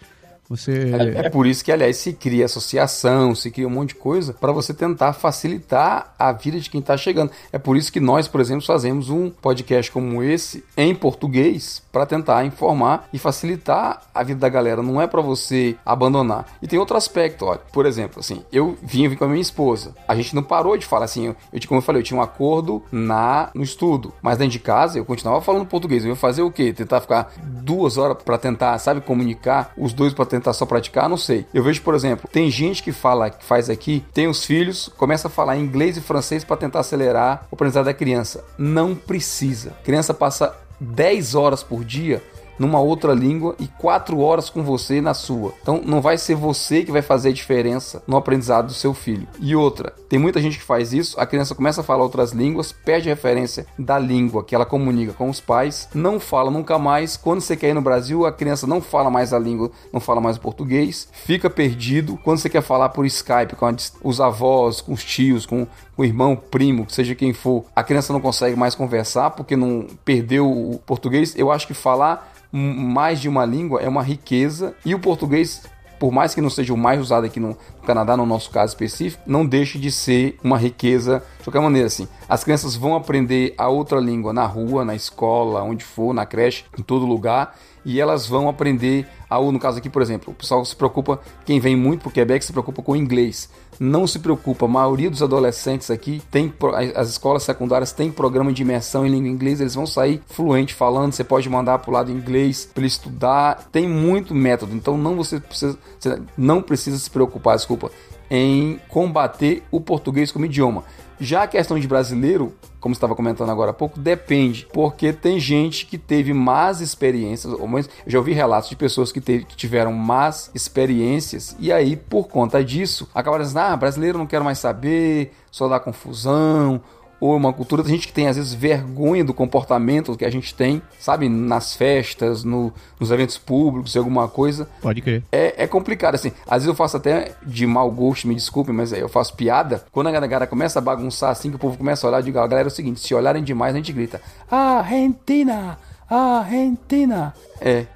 Você... É, é, por isso que, aliás, se cria associação, se cria um monte de coisa para você tentar facilitar a vida de quem está chegando. É por isso que nós, por exemplo, fazemos um podcast como esse em português para tentar informar e facilitar a vida da galera. Não é para você abandonar. E tem outro aspecto, olha. Por exemplo, assim, eu vim, vim com a minha esposa. A gente não parou de falar assim. Eu, como eu falei, eu tinha um acordo na no estudo, mas dentro de casa eu continuava falando português. Eu ia fazer o quê? Tentar ficar duas horas para tentar, sabe, comunicar os dois para tentar só praticar, não sei. Eu vejo, por exemplo, tem gente que fala, que faz aqui, tem os filhos, começa a falar inglês e francês para tentar acelerar o aprendizado da criança. Não precisa. A criança passa 10 horas por dia numa outra língua e quatro horas com você na sua. Então não vai ser você que vai fazer a diferença no aprendizado do seu filho. E outra, tem muita gente que faz isso, a criança começa a falar outras línguas, perde a referência da língua que ela comunica com os pais, não fala nunca mais. Quando você quer ir no Brasil, a criança não fala mais a língua, não fala mais o português, fica perdido. Quando você quer falar por Skype com os avós, com os tios, com o irmão, primo, seja quem for, a criança não consegue mais conversar porque não perdeu o português. Eu acho que falar mais de uma língua é uma riqueza e o português por mais que não seja o mais usado aqui no Canadá, no nosso caso específico, não deixe de ser uma riqueza de qualquer maneira. Assim, as crianças vão aprender a outra língua na rua, na escola, onde for, na creche, em todo lugar, e elas vão aprender, a, no caso aqui, por exemplo, o pessoal se preocupa, quem vem muito para o Quebec se preocupa com o inglês não se preocupa. A maioria dos adolescentes aqui tem as escolas secundárias têm programa de imersão em língua inglesa, eles vão sair fluente falando, você pode mandar para o lado inglês para ele estudar. Tem muito método, então não você precisa você não precisa se preocupar, desculpa, em combater o português como idioma. Já a questão de brasileiro, como estava comentando agora há pouco, depende, porque tem gente que teve más experiências, ou menos, eu já ouvi relatos de pessoas que, teve, que tiveram más experiências e aí, por conta disso, acabaram dizendo: ah, brasileiro não quero mais saber, só dá confusão, ou uma cultura da gente que tem às vezes vergonha do comportamento que a gente tem, sabe, nas festas, no, nos eventos públicos, alguma coisa. Pode crer. É, é complicado, assim. Às vezes eu faço até de mau gosto, me desculpe, mas eu faço piada. Quando a galera começa a bagunçar assim, que o povo começa a olhar, eu digo, a galera é o seguinte: se olharem demais, a gente grita: Argentina! Argentina! É,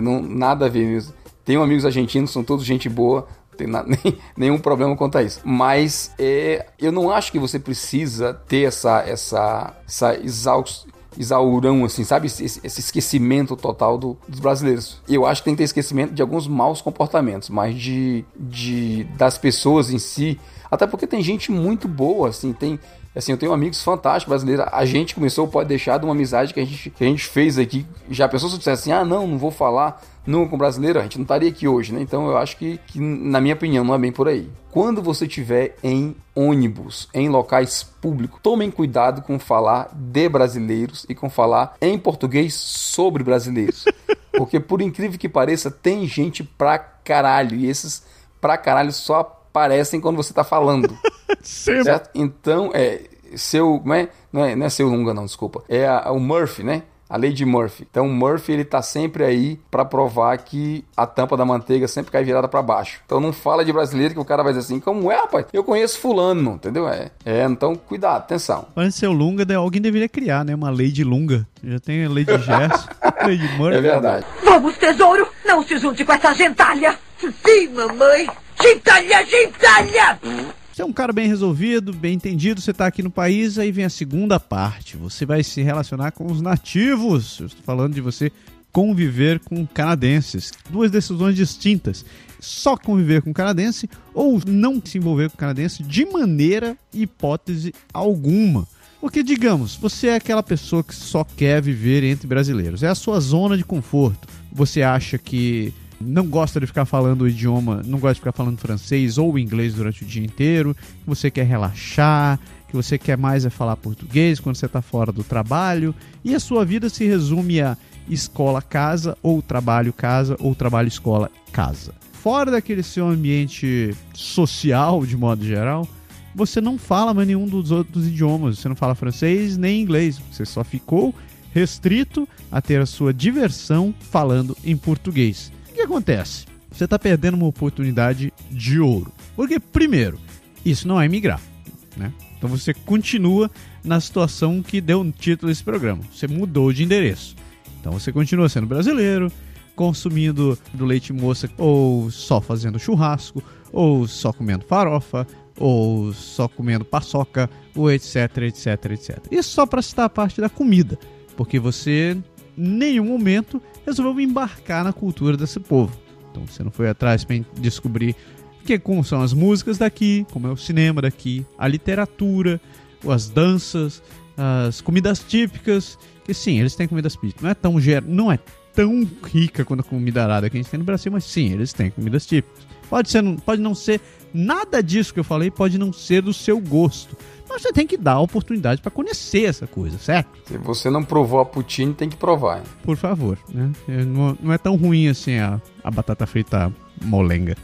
não, nada a ver mesmo. Tenho amigos argentinos, são todos gente boa, tem na, nem, nenhum problema quanto a isso. Mas é, eu não acho que você precisa ter essa, essa, essa exaust, exaurão, assim, sabe? Esse, esse esquecimento total do, dos brasileiros. Eu acho que tem que ter esquecimento de alguns maus comportamentos, mas de, de das pessoas em si. Até porque tem gente muito boa, assim, tem Assim, eu tenho amigos fantásticos brasileiros. A gente começou, pode deixar, de uma amizade que a gente, que a gente fez aqui. Já pensou se eu dissesse assim, ah, não, não vou falar nunca com brasileiro, a gente não estaria aqui hoje, né? Então eu acho que, que, na minha opinião, não é bem por aí. Quando você estiver em ônibus, em locais públicos, tomem cuidado com falar de brasileiros e com falar em português sobre brasileiros. Porque, por incrível que pareça, tem gente pra caralho. E esses pra caralho só aparecem quando você tá falando. certo? Então, é. Seu. Não é, não é, não é seu Lunga, não, desculpa. É a, o Murphy, né? A lei de Murphy. Então, Murphy ele tá sempre aí para provar que a tampa da manteiga sempre cai virada para baixo. Então, não fala de brasileiro que o cara vai dizer assim, como é, rapaz? Eu conheço fulano, entendeu? É, é então cuidado, atenção. Mas seu Lunga, alguém deveria criar, né? Uma lei de Lunga. Já tem a lei de Gerson, lei de Murphy. É verdade. Vamos, tesouro, não se junte com essa gentalha. Sim, mamãe. Gentalha, gentalha! Você é um cara bem resolvido, bem entendido, você está aqui no país, aí vem a segunda parte. Você vai se relacionar com os nativos. Eu estou falando de você conviver com canadenses. Duas decisões distintas. Só conviver com canadense ou não se envolver com canadense de maneira hipótese alguma. Porque, digamos, você é aquela pessoa que só quer viver entre brasileiros, é a sua zona de conforto. Você acha que não gosta de ficar falando o idioma, não gosta de ficar falando francês ou inglês durante o dia inteiro, que você quer relaxar, que você quer mais é falar português quando você está fora do trabalho, e a sua vida se resume a escola-casa, ou trabalho-casa, ou trabalho-escola-casa. Fora daquele seu ambiente social, de modo geral, você não fala mais nenhum dos outros idiomas. Você não fala francês nem inglês. Você só ficou restrito a ter a sua diversão falando em português. O que acontece? Você está perdendo uma oportunidade de ouro. Porque, primeiro, isso não é migrar. Né? Então você continua na situação que deu um título a esse programa. Você mudou de endereço. Então você continua sendo brasileiro, consumindo do leite moça ou só fazendo churrasco, ou só comendo farofa, ou só comendo paçoca, ou etc, etc, etc. Isso só para citar a parte da comida, porque você nenhum momento resolveu embarcar na cultura desse povo. Então você não foi atrás para descobrir que como são as músicas daqui, como é o cinema daqui, a literatura, as danças, as comidas típicas, que sim, eles têm comidas típicas. Não é tão ger... não é tão rica quanto a comida arada que a gente tem no Brasil, mas sim, eles têm comidas típicas. Pode ser, pode não ser nada disso que eu falei, pode não ser do seu gosto. Você tem que dar a oportunidade para conhecer essa coisa, certo? Se você não provou a poutine, tem que provar. Hein? Por favor, né? Não, não é tão ruim assim a, a batata frita molenga.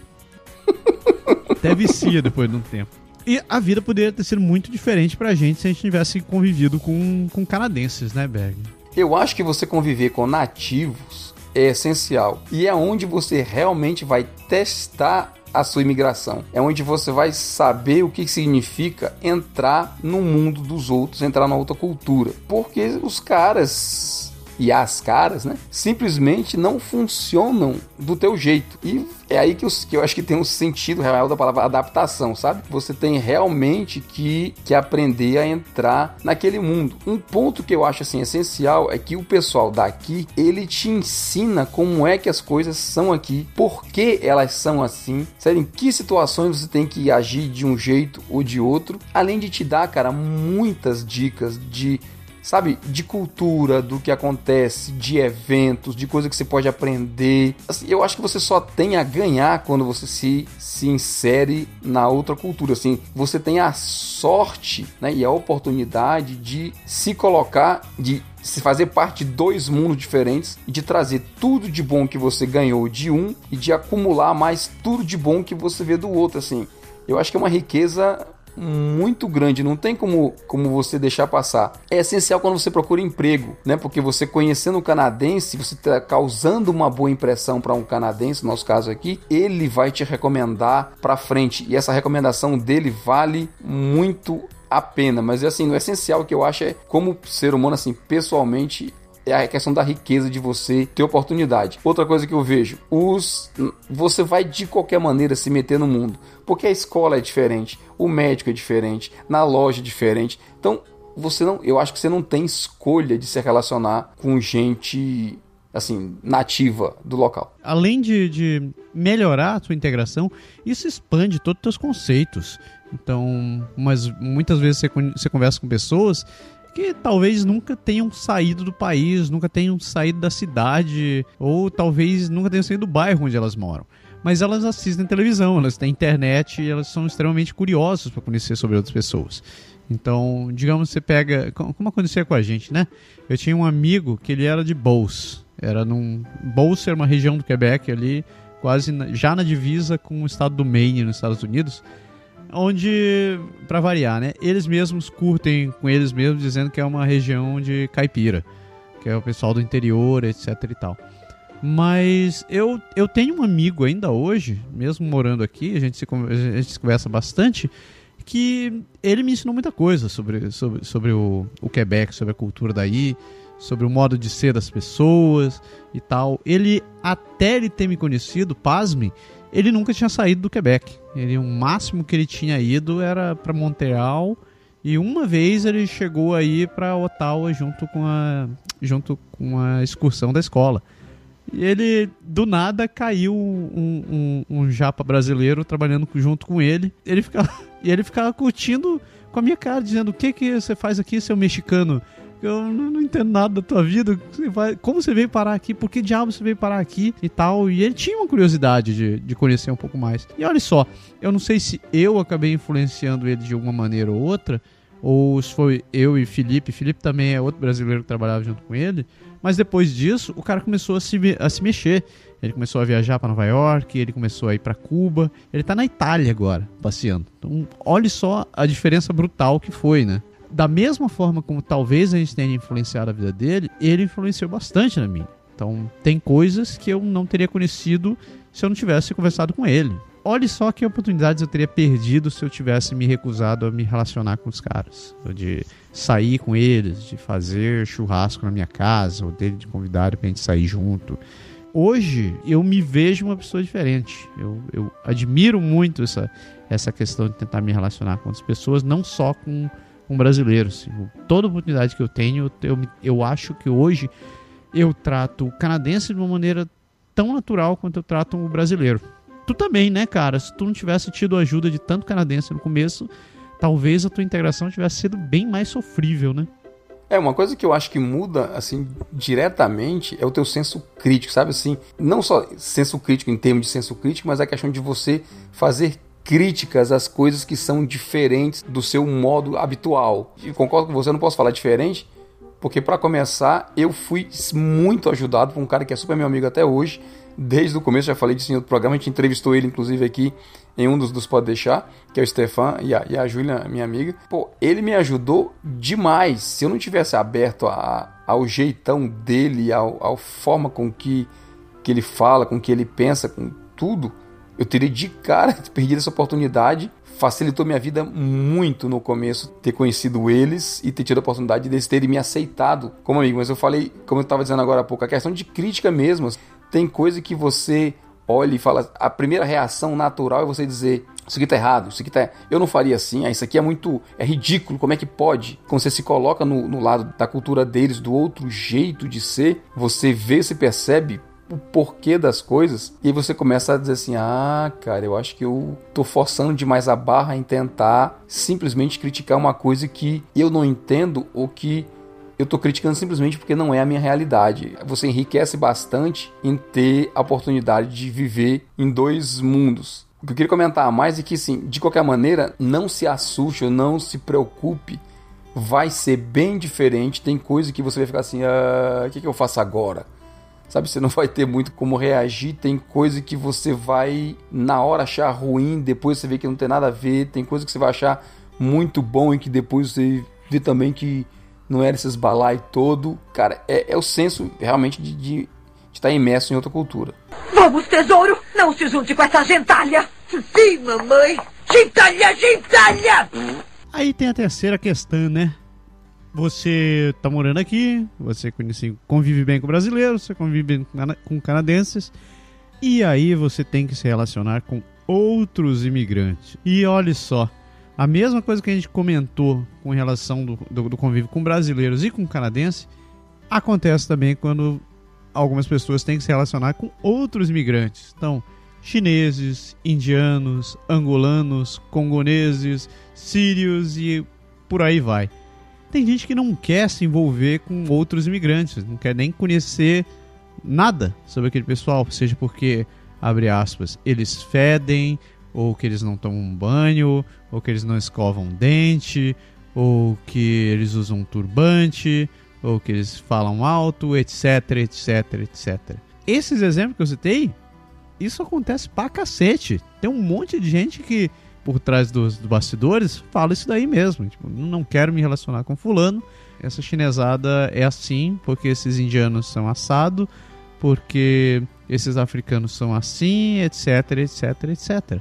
Até vicia depois de um tempo. E a vida poderia ter sido muito diferente pra gente se a gente tivesse convivido com, com canadenses, né, Berg? Eu acho que você conviver com nativos é essencial. E é onde você realmente vai testar a sua imigração. É onde você vai saber o que significa entrar no mundo dos outros, entrar na outra cultura. Porque os caras e as caras, né? Simplesmente não funcionam do teu jeito. E é aí que eu, que eu acho que tem um sentido real da palavra adaptação, sabe? Você tem realmente que, que aprender a entrar naquele mundo. Um ponto que eu acho assim essencial é que o pessoal daqui, ele te ensina como é que as coisas são aqui, por que elas são assim, sabe? Em que situações você tem que agir de um jeito ou de outro, além de te dar, cara, muitas dicas de sabe, de cultura, do que acontece, de eventos, de coisa que você pode aprender. Assim, eu acho que você só tem a ganhar quando você se, se insere na outra cultura. Assim, você tem a sorte né, e a oportunidade de se colocar, de se fazer parte de dois mundos diferentes e de trazer tudo de bom que você ganhou de um e de acumular mais tudo de bom que você vê do outro. Assim, eu acho que é uma riqueza muito grande, não tem como, como você deixar passar. É essencial quando você procura emprego, né? Porque você conhecendo o canadense, você está causando uma boa impressão para um canadense, no nosso caso aqui, ele vai te recomendar para frente e essa recomendação dele vale muito a pena, mas assim, o essencial que eu acho é como ser humano assim, pessoalmente é a questão da riqueza de você ter oportunidade. Outra coisa que eu vejo, os você vai de qualquer maneira se meter no mundo, porque a escola é diferente, o médico é diferente, na loja é diferente. Então, você não, eu acho que você não tem escolha de se relacionar com gente assim, nativa do local. Além de, de melhorar a sua integração, isso expande todos os seus conceitos. Então, mas muitas vezes você, você conversa com pessoas que talvez nunca tenham saído do país, nunca tenham saído da cidade, ou talvez nunca tenham saído do bairro onde elas moram. Mas elas assistem televisão, elas têm internet e elas são extremamente curiosas para conhecer sobre outras pessoas. Então, digamos, você pega. Como acontecia com a gente, né? Eu tinha um amigo que ele era de Beauce. Era num. Beauce era uma região do Quebec ali, quase na, já na divisa com o estado do Maine, nos Estados Unidos onde, para variar, né, eles mesmos curtem com eles mesmos, dizendo que é uma região de caipira, que é o pessoal do interior, etc e tal. Mas eu, eu tenho um amigo ainda hoje, mesmo morando aqui, a gente se, a gente se conversa bastante, que ele me ensinou muita coisa sobre, sobre, sobre o, o Quebec, sobre a cultura daí, sobre o modo de ser das pessoas e tal. Ele, até ele ter me conhecido, pasme, ele nunca tinha saído do Quebec. Ele, o máximo que ele tinha ido era para Montreal e uma vez ele chegou aí para Ottawa junto com a junto com a excursão da escola. E ele, do nada, caiu um, um, um japa brasileiro trabalhando junto com ele. Ele ficava, e ele ficava curtindo com a minha cara, dizendo: O que, que você faz aqui, seu mexicano? Eu não, não entendo nada da tua vida. Você vai, como você veio parar aqui? Por que diabo você veio parar aqui? E tal. E ele tinha uma curiosidade de, de conhecer um pouco mais. E olha só, eu não sei se eu acabei influenciando ele de alguma maneira ou outra, ou se foi eu e Felipe. Felipe também é outro brasileiro que trabalhava junto com ele. Mas depois disso, o cara começou a se, a se mexer. Ele começou a viajar para Nova York, ele começou a ir para Cuba. Ele tá na Itália agora, passeando. Então, olhe só a diferença brutal que foi, né? Da mesma forma como talvez a gente tenha influenciado a vida dele, ele influenciou bastante na minha. Então, tem coisas que eu não teria conhecido se eu não tivesse conversado com ele. Olhe só que oportunidades eu teria perdido se eu tivesse me recusado a me relacionar com os caras. De sair com eles, de fazer churrasco na minha casa, ou dele de convidar pra gente sair junto hoje eu me vejo uma pessoa diferente. Eu, eu admiro muito essa, essa questão de tentar me relacionar com outras pessoas, não só com, com brasileiros. Assim. Toda oportunidade que eu tenho, eu, eu acho que hoje eu trato o canadense de uma maneira tão natural quanto eu trato o brasileiro. Tu também, né, cara? Se tu não tivesse tido a ajuda de tanto canadense no começo, talvez a tua integração tivesse sido bem mais sofrível, né? É, uma coisa que eu acho que muda, assim, diretamente é o teu senso crítico, sabe assim? Não só senso crítico em termos de senso crítico, mas a questão de você fazer críticas às coisas que são diferentes do seu modo habitual. E concordo com você, eu não posso falar diferente, porque para começar, eu fui muito ajudado por um cara que é super meu amigo até hoje, desde o começo, já falei disso em outro programa, a gente entrevistou ele inclusive aqui em um dos, dos Pode Deixar, que é o Stefan e a, e a Júlia, minha amiga. Pô, ele me ajudou demais. Se eu não tivesse aberto a, ao jeitão dele, ao forma com que, que ele fala, com que ele pensa, com tudo, eu teria de cara perdido essa oportunidade. Facilitou minha vida muito no começo ter conhecido eles e ter tido a oportunidade deles terem me aceitado como amigo. Mas eu falei, como eu estava dizendo agora há pouco, a questão de crítica mesmo. Tem coisa que você olha e fala, a primeira reação natural é você dizer, isso aqui tá errado, isso aqui tá. Eu não faria assim, ah, isso aqui é muito. é ridículo, como é que pode? Quando você se coloca no, no lado da cultura deles, do outro jeito de ser, você vê, se percebe o porquê das coisas, e você começa a dizer assim: ah, cara, eu acho que eu tô forçando demais a barra em tentar simplesmente criticar uma coisa que eu não entendo ou que eu estou criticando simplesmente porque não é a minha realidade. Você enriquece bastante em ter a oportunidade de viver em dois mundos. O que eu queria comentar mais é que, sim, de qualquer maneira, não se assuste ou não se preocupe. Vai ser bem diferente. Tem coisa que você vai ficar assim: ah, o que, que eu faço agora? Sabe, você não vai ter muito como reagir. Tem coisa que você vai, na hora, achar ruim, depois você vê que não tem nada a ver. Tem coisa que você vai achar muito bom e que depois você vê também que não era esses balai todo. Cara, é, é o senso realmente de, de, estar imerso em outra cultura. Vamos, tesouro! Não se junte com essa gentalha! Sim, mamãe! Gentalha, gentalha! Aí tem a terceira questão, né? Você tá morando aqui, você convive bem com brasileiros, você convive bem com canadenses, e aí você tem que se relacionar com outros imigrantes. E olha só, a mesma coisa que a gente comentou com relação do, do, do convívio com brasileiros e com canadenses acontece também quando algumas pessoas têm que se relacionar com outros imigrantes. Então, chineses, indianos, angolanos, congoneses, sírios e por aí vai. Tem gente que não quer se envolver com outros imigrantes, não quer nem conhecer nada sobre aquele pessoal, seja porque, abre aspas, eles fedem, ou que eles não tomam banho, ou que eles não escovam dente, ou que eles usam turbante, ou que eles falam alto, etc, etc, etc. Esses exemplos que eu citei, isso acontece pra cacete. Tem um monte de gente que, por trás dos, dos bastidores, fala isso daí mesmo. Tipo, não quero me relacionar com fulano. Essa chinesada é assim, porque esses indianos são assado, porque esses africanos são assim, etc, etc, etc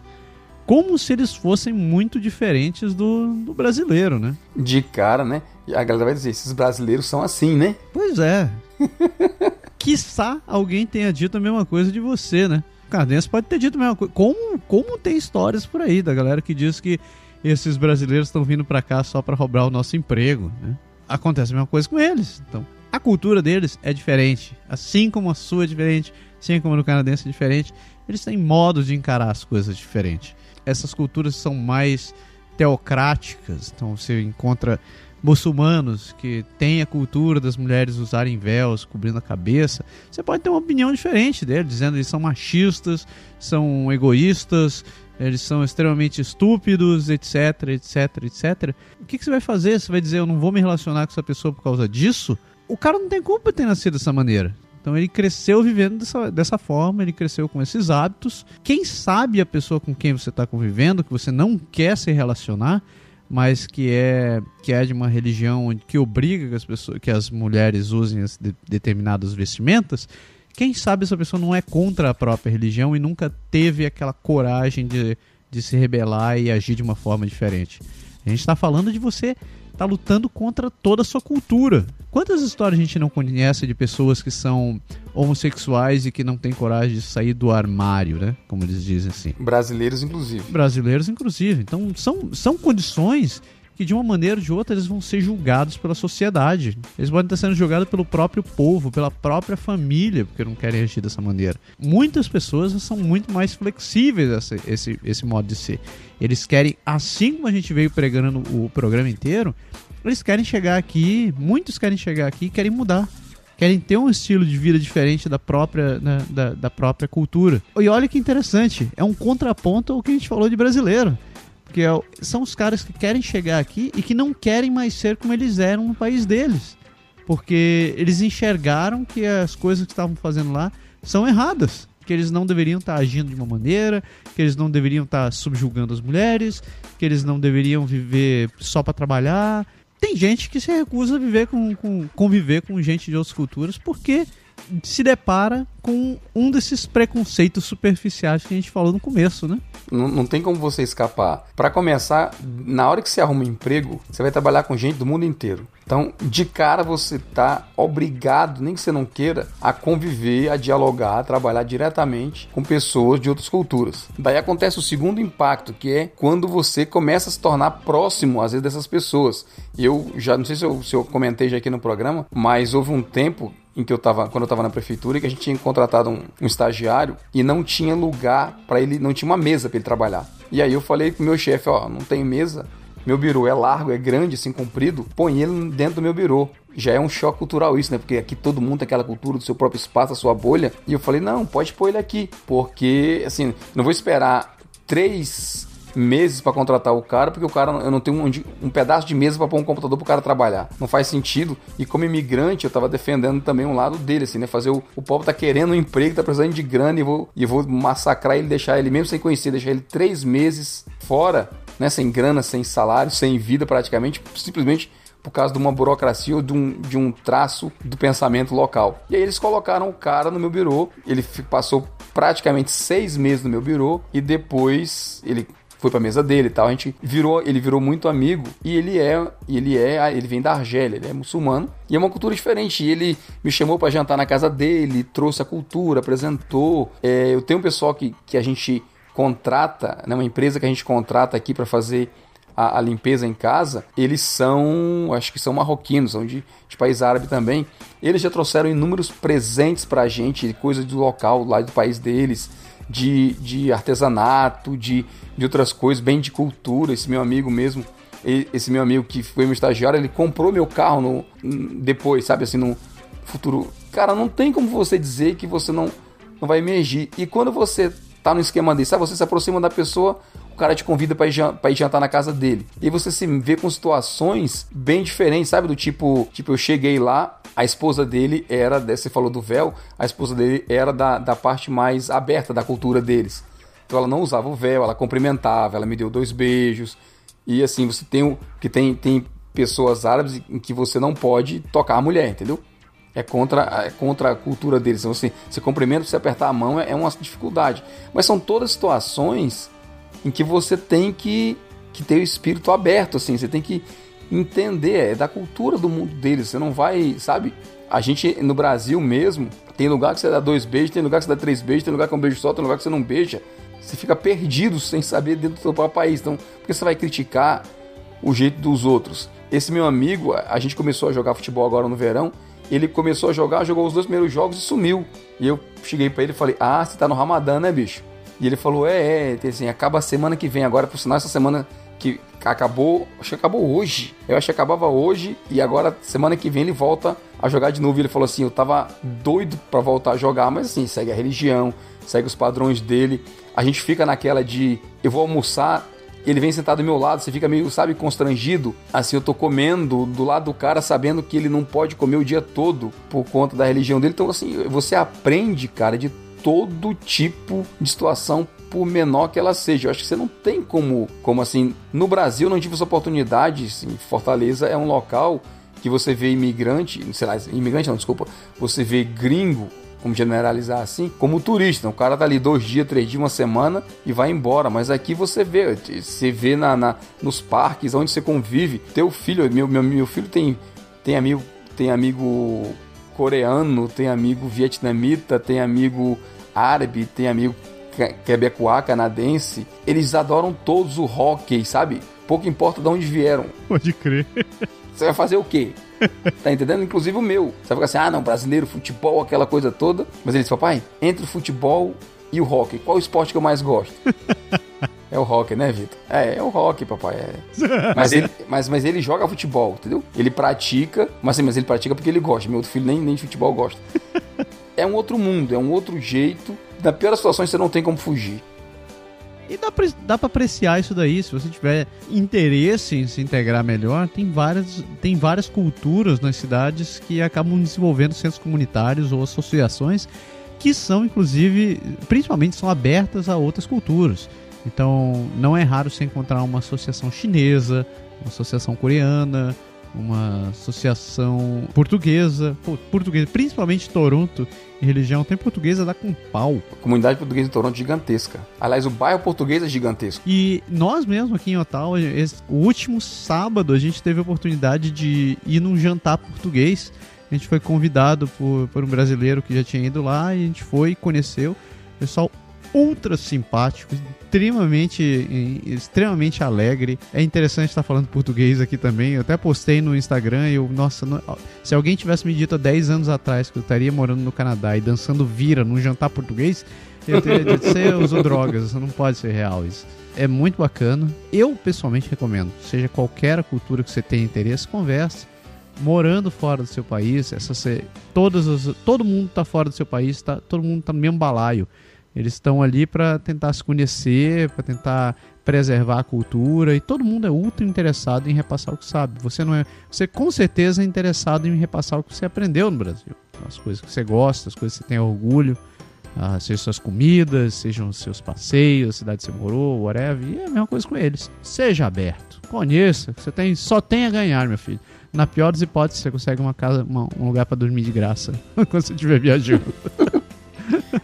como se eles fossem muito diferentes do, do brasileiro, né? De cara, né? E a galera vai dizer, esses brasileiros são assim, né? Pois é. Quiçá alguém tenha dito a mesma coisa de você, né? Canadense pode ter dito coisa. Como, como tem histórias por aí da galera que diz que esses brasileiros estão vindo para cá só para roubar o nosso emprego, né? Acontece a mesma coisa com eles. Então, a cultura deles é diferente. Assim como a sua é diferente, assim como a do canadense é diferente. Eles têm modos de encarar as coisas diferentes essas culturas são mais teocráticas. Então você encontra muçulmanos que têm a cultura das mulheres usarem véus cobrindo a cabeça, você pode ter uma opinião diferente deles, dizendo que eles são machistas, são egoístas, eles são extremamente estúpidos, etc, etc, etc. O que, que você vai fazer? Você vai dizer, eu não vou me relacionar com essa pessoa por causa disso? O cara não tem culpa de ter nascido dessa maneira. Então ele cresceu vivendo dessa, dessa forma, ele cresceu com esses hábitos. Quem sabe a pessoa com quem você está convivendo, que você não quer se relacionar, mas que é que é de uma religião que obriga que as pessoas, que as mulheres usem as de, determinadas vestimentas, quem sabe essa pessoa não é contra a própria religião e nunca teve aquela coragem de, de se rebelar e agir de uma forma diferente. A gente está falando de você está lutando contra toda a sua cultura. Quantas histórias a gente não conhece de pessoas que são homossexuais e que não têm coragem de sair do armário, né? Como eles dizem assim. Brasileiros, inclusive. Brasileiros, inclusive. Então, são, são condições que de uma maneira ou de outra eles vão ser julgados pela sociedade. Eles podem estar sendo julgados pelo próprio povo, pela própria família, porque não querem agir dessa maneira. Muitas pessoas são muito mais flexíveis esse, esse, esse modo de ser. Eles querem, assim como a gente veio pregando o programa inteiro, eles querem chegar aqui, muitos querem chegar aqui e querem mudar querem ter um estilo de vida diferente da própria, né, da, da, própria cultura. E olha que interessante, é um contraponto ao que a gente falou de brasileiro. Porque é são os caras que querem chegar aqui e que não querem mais ser como eles eram no país deles. Porque eles enxergaram que as coisas que estavam fazendo lá são erradas. Que eles não deveriam estar agindo de uma maneira, que eles não deveriam estar subjugando as mulheres, que eles não deveriam viver só para trabalhar. Tem gente que se recusa a viver com, com, conviver com gente de outras culturas porque se depara com um desses preconceitos superficiais que a gente falou no começo, né? Não, não tem como você escapar. Para começar, na hora que você arruma um emprego, você vai trabalhar com gente do mundo inteiro. Então, de cara você tá obrigado, nem que você não queira, a conviver, a dialogar, a trabalhar diretamente com pessoas de outras culturas. Daí acontece o segundo impacto, que é quando você começa a se tornar próximo, às vezes, dessas pessoas. Eu já, não sei se eu, se eu comentei já aqui no programa, mas houve um tempo em que eu tava, quando eu estava na prefeitura, que a gente tinha contratado um, um estagiário e não tinha lugar para ele, não tinha uma mesa para ele trabalhar. E aí eu falei pro meu chefe, ó, não tem mesa, meu birô é largo, é grande, assim, comprido, põe ele dentro do meu birô. Já é um choque cultural isso, né? Porque aqui todo mundo tem aquela cultura do seu próprio espaço, a sua bolha. E eu falei, não, pode pôr ele aqui. Porque, assim, não vou esperar três meses para contratar o cara, porque o cara eu não tenho um, um pedaço de mesa para pôr um computador pro cara trabalhar. Não faz sentido. E como imigrante, eu tava defendendo também um lado dele, assim, né? Fazer o, o povo tá querendo um emprego, tá precisando de grana e vou, e vou massacrar ele, deixar ele, mesmo sem conhecer, deixar ele três meses fora, né? Sem grana, sem salário, sem vida praticamente, simplesmente por causa de uma burocracia ou de um, de um traço do pensamento local. E aí eles colocaram o cara no meu birô, ele passou praticamente seis meses no meu birô e depois ele foi pra mesa dele e tal. A gente virou, ele virou muito amigo e ele é, ele é, ele vem da Argélia, ele é muçulmano e é uma cultura diferente. E ele me chamou para jantar na casa dele, trouxe a cultura, apresentou. É, eu tenho um pessoal que, que a gente contrata, né, uma empresa que a gente contrata aqui para fazer a, a, limpeza em casa, eles são, acho que são marroquinos, são de, de país árabe também. Eles já trouxeram inúmeros presentes pra gente, coisas do local lá do país deles de, de artesanato, de, de outras coisas, bem de cultura. Esse meu amigo mesmo, esse meu amigo que foi meu estagiário, ele comprou meu carro no, depois, sabe, assim, no futuro. Cara, não tem como você dizer que você não, não vai emergir. E quando você tá no esquema desse, sabe, você se aproxima da pessoa, o cara te convida para ir, jantar na casa dele. E você se vê com situações bem diferentes, sabe? Do tipo, tipo, eu cheguei lá, a esposa dele era, você falou do véu, a esposa dele era da, da parte mais aberta da cultura deles. Então ela não usava o véu, ela cumprimentava, ela me deu dois beijos. E assim, você tem o que tem tem pessoas árabes em que você não pode tocar a mulher, entendeu? É contra, é contra a cultura deles. Então, assim, você cumprimenta, você apertar a mão é, é uma dificuldade. Mas são todas situações em que você tem que, que ter o espírito aberto, assim, você tem que entender, é da cultura do mundo deles, você não vai, sabe? A gente no Brasil mesmo, tem lugar que você dá dois beijos, tem lugar que você dá três beijos, tem lugar que é um beijo só, tem lugar que você não beija. Você fica perdido sem saber dentro do seu próprio país. Então, por que você vai criticar o jeito dos outros? Esse meu amigo, a gente começou a jogar futebol agora no verão, ele começou a jogar, jogou os dois primeiros jogos e sumiu. E eu cheguei para ele e falei: Ah, você tá no Ramadã, né, bicho? E ele falou: É, é, assim, acaba a semana que vem agora, por sinal, essa semana que acabou, acho que acabou hoje. Eu acho que acabava hoje e agora semana que vem ele volta a jogar de novo. Ele falou assim: "Eu tava doido para voltar a jogar, mas assim, segue a religião, segue os padrões dele. A gente fica naquela de eu vou almoçar, ele vem sentado do meu lado, você fica meio, sabe, constrangido. Assim, eu tô comendo do lado do cara sabendo que ele não pode comer o dia todo por conta da religião dele. Então, assim, você aprende, cara, de todo tipo de situação por menor que ela seja. Eu acho que você não tem como, como assim, no Brasil não tive essa oportunidade, assim, Fortaleza é um local que você vê imigrante, sei lá, imigrante não, desculpa, você vê gringo, como generalizar assim, como turista. O cara tá ali dois dias, três dias, uma semana e vai embora. Mas aqui você vê, você vê na, na nos parques onde você convive. Teu filho, meu, meu, meu filho tem, tem amigo, tem amigo coreano, tem amigo vietnamita, tem amigo árabe, tem amigo quebecois, canadense, eles adoram todos o hockey, sabe? Pouco importa de onde vieram. Pode crer. Você vai fazer o quê? Tá entendendo? Inclusive o meu. Você vai ficar assim, ah, não, brasileiro, futebol, aquela coisa toda. Mas ele disse, papai, entre o futebol e o hockey, qual o esporte que eu mais gosto? É o hockey, né, Vitor? É, é o hockey, papai. É. Mas, ele, mas, mas ele joga futebol, entendeu? Ele pratica, mas, assim, mas ele pratica porque ele gosta. Meu outro filho nem, nem de futebol gosta. É um outro mundo, é um outro jeito na pior das situações você não tem como fugir. E dá pra, dá pra apreciar isso daí, se você tiver interesse em se integrar melhor, tem várias, tem várias culturas nas cidades que acabam desenvolvendo centros comunitários ou associações que são, inclusive, principalmente são abertas a outras culturas. Então, não é raro você encontrar uma associação chinesa, uma associação coreana, uma associação portuguesa, portuguesa, principalmente Toronto, em religião, tem portuguesa dá com pau. A comunidade portuguesa em Toronto é gigantesca. Aliás, o bairro português é gigantesco. E nós mesmo aqui em Ottawa, esse, o último sábado, a gente teve a oportunidade de ir num jantar português. A gente foi convidado por, por um brasileiro que já tinha ido lá e a gente foi, conheceu. Pessoal ultra simpático, extremamente, extremamente alegre. É interessante estar falando português aqui também. Eu até postei no Instagram e eu, nossa, não, se alguém tivesse me dito há 10 anos atrás que eu estaria morando no Canadá e dançando vira num jantar português, eu teria dito, você usou drogas, não pode ser real isso. É muito bacana. Eu pessoalmente recomendo, seja qualquer cultura que você tenha interesse, converse morando fora do seu país, essa, todas as, todo mundo está fora do seu país, tá, todo mundo está no mesmo balaio. Eles estão ali para tentar se conhecer, para tentar preservar a cultura e todo mundo é ultra interessado em repassar o que sabe. Você não é, você com certeza é interessado em repassar o que você aprendeu no Brasil, as coisas que você gosta, as coisas que você tem orgulho, ah, sejam suas comidas, sejam seus passeios, a cidade que você morou, whatever. E é a mesma coisa com eles. Seja aberto, conheça, você tem, só tem a ganhar, meu filho. Na pior das hipóteses, você consegue uma casa, uma, um lugar para dormir de graça quando você estiver viajando.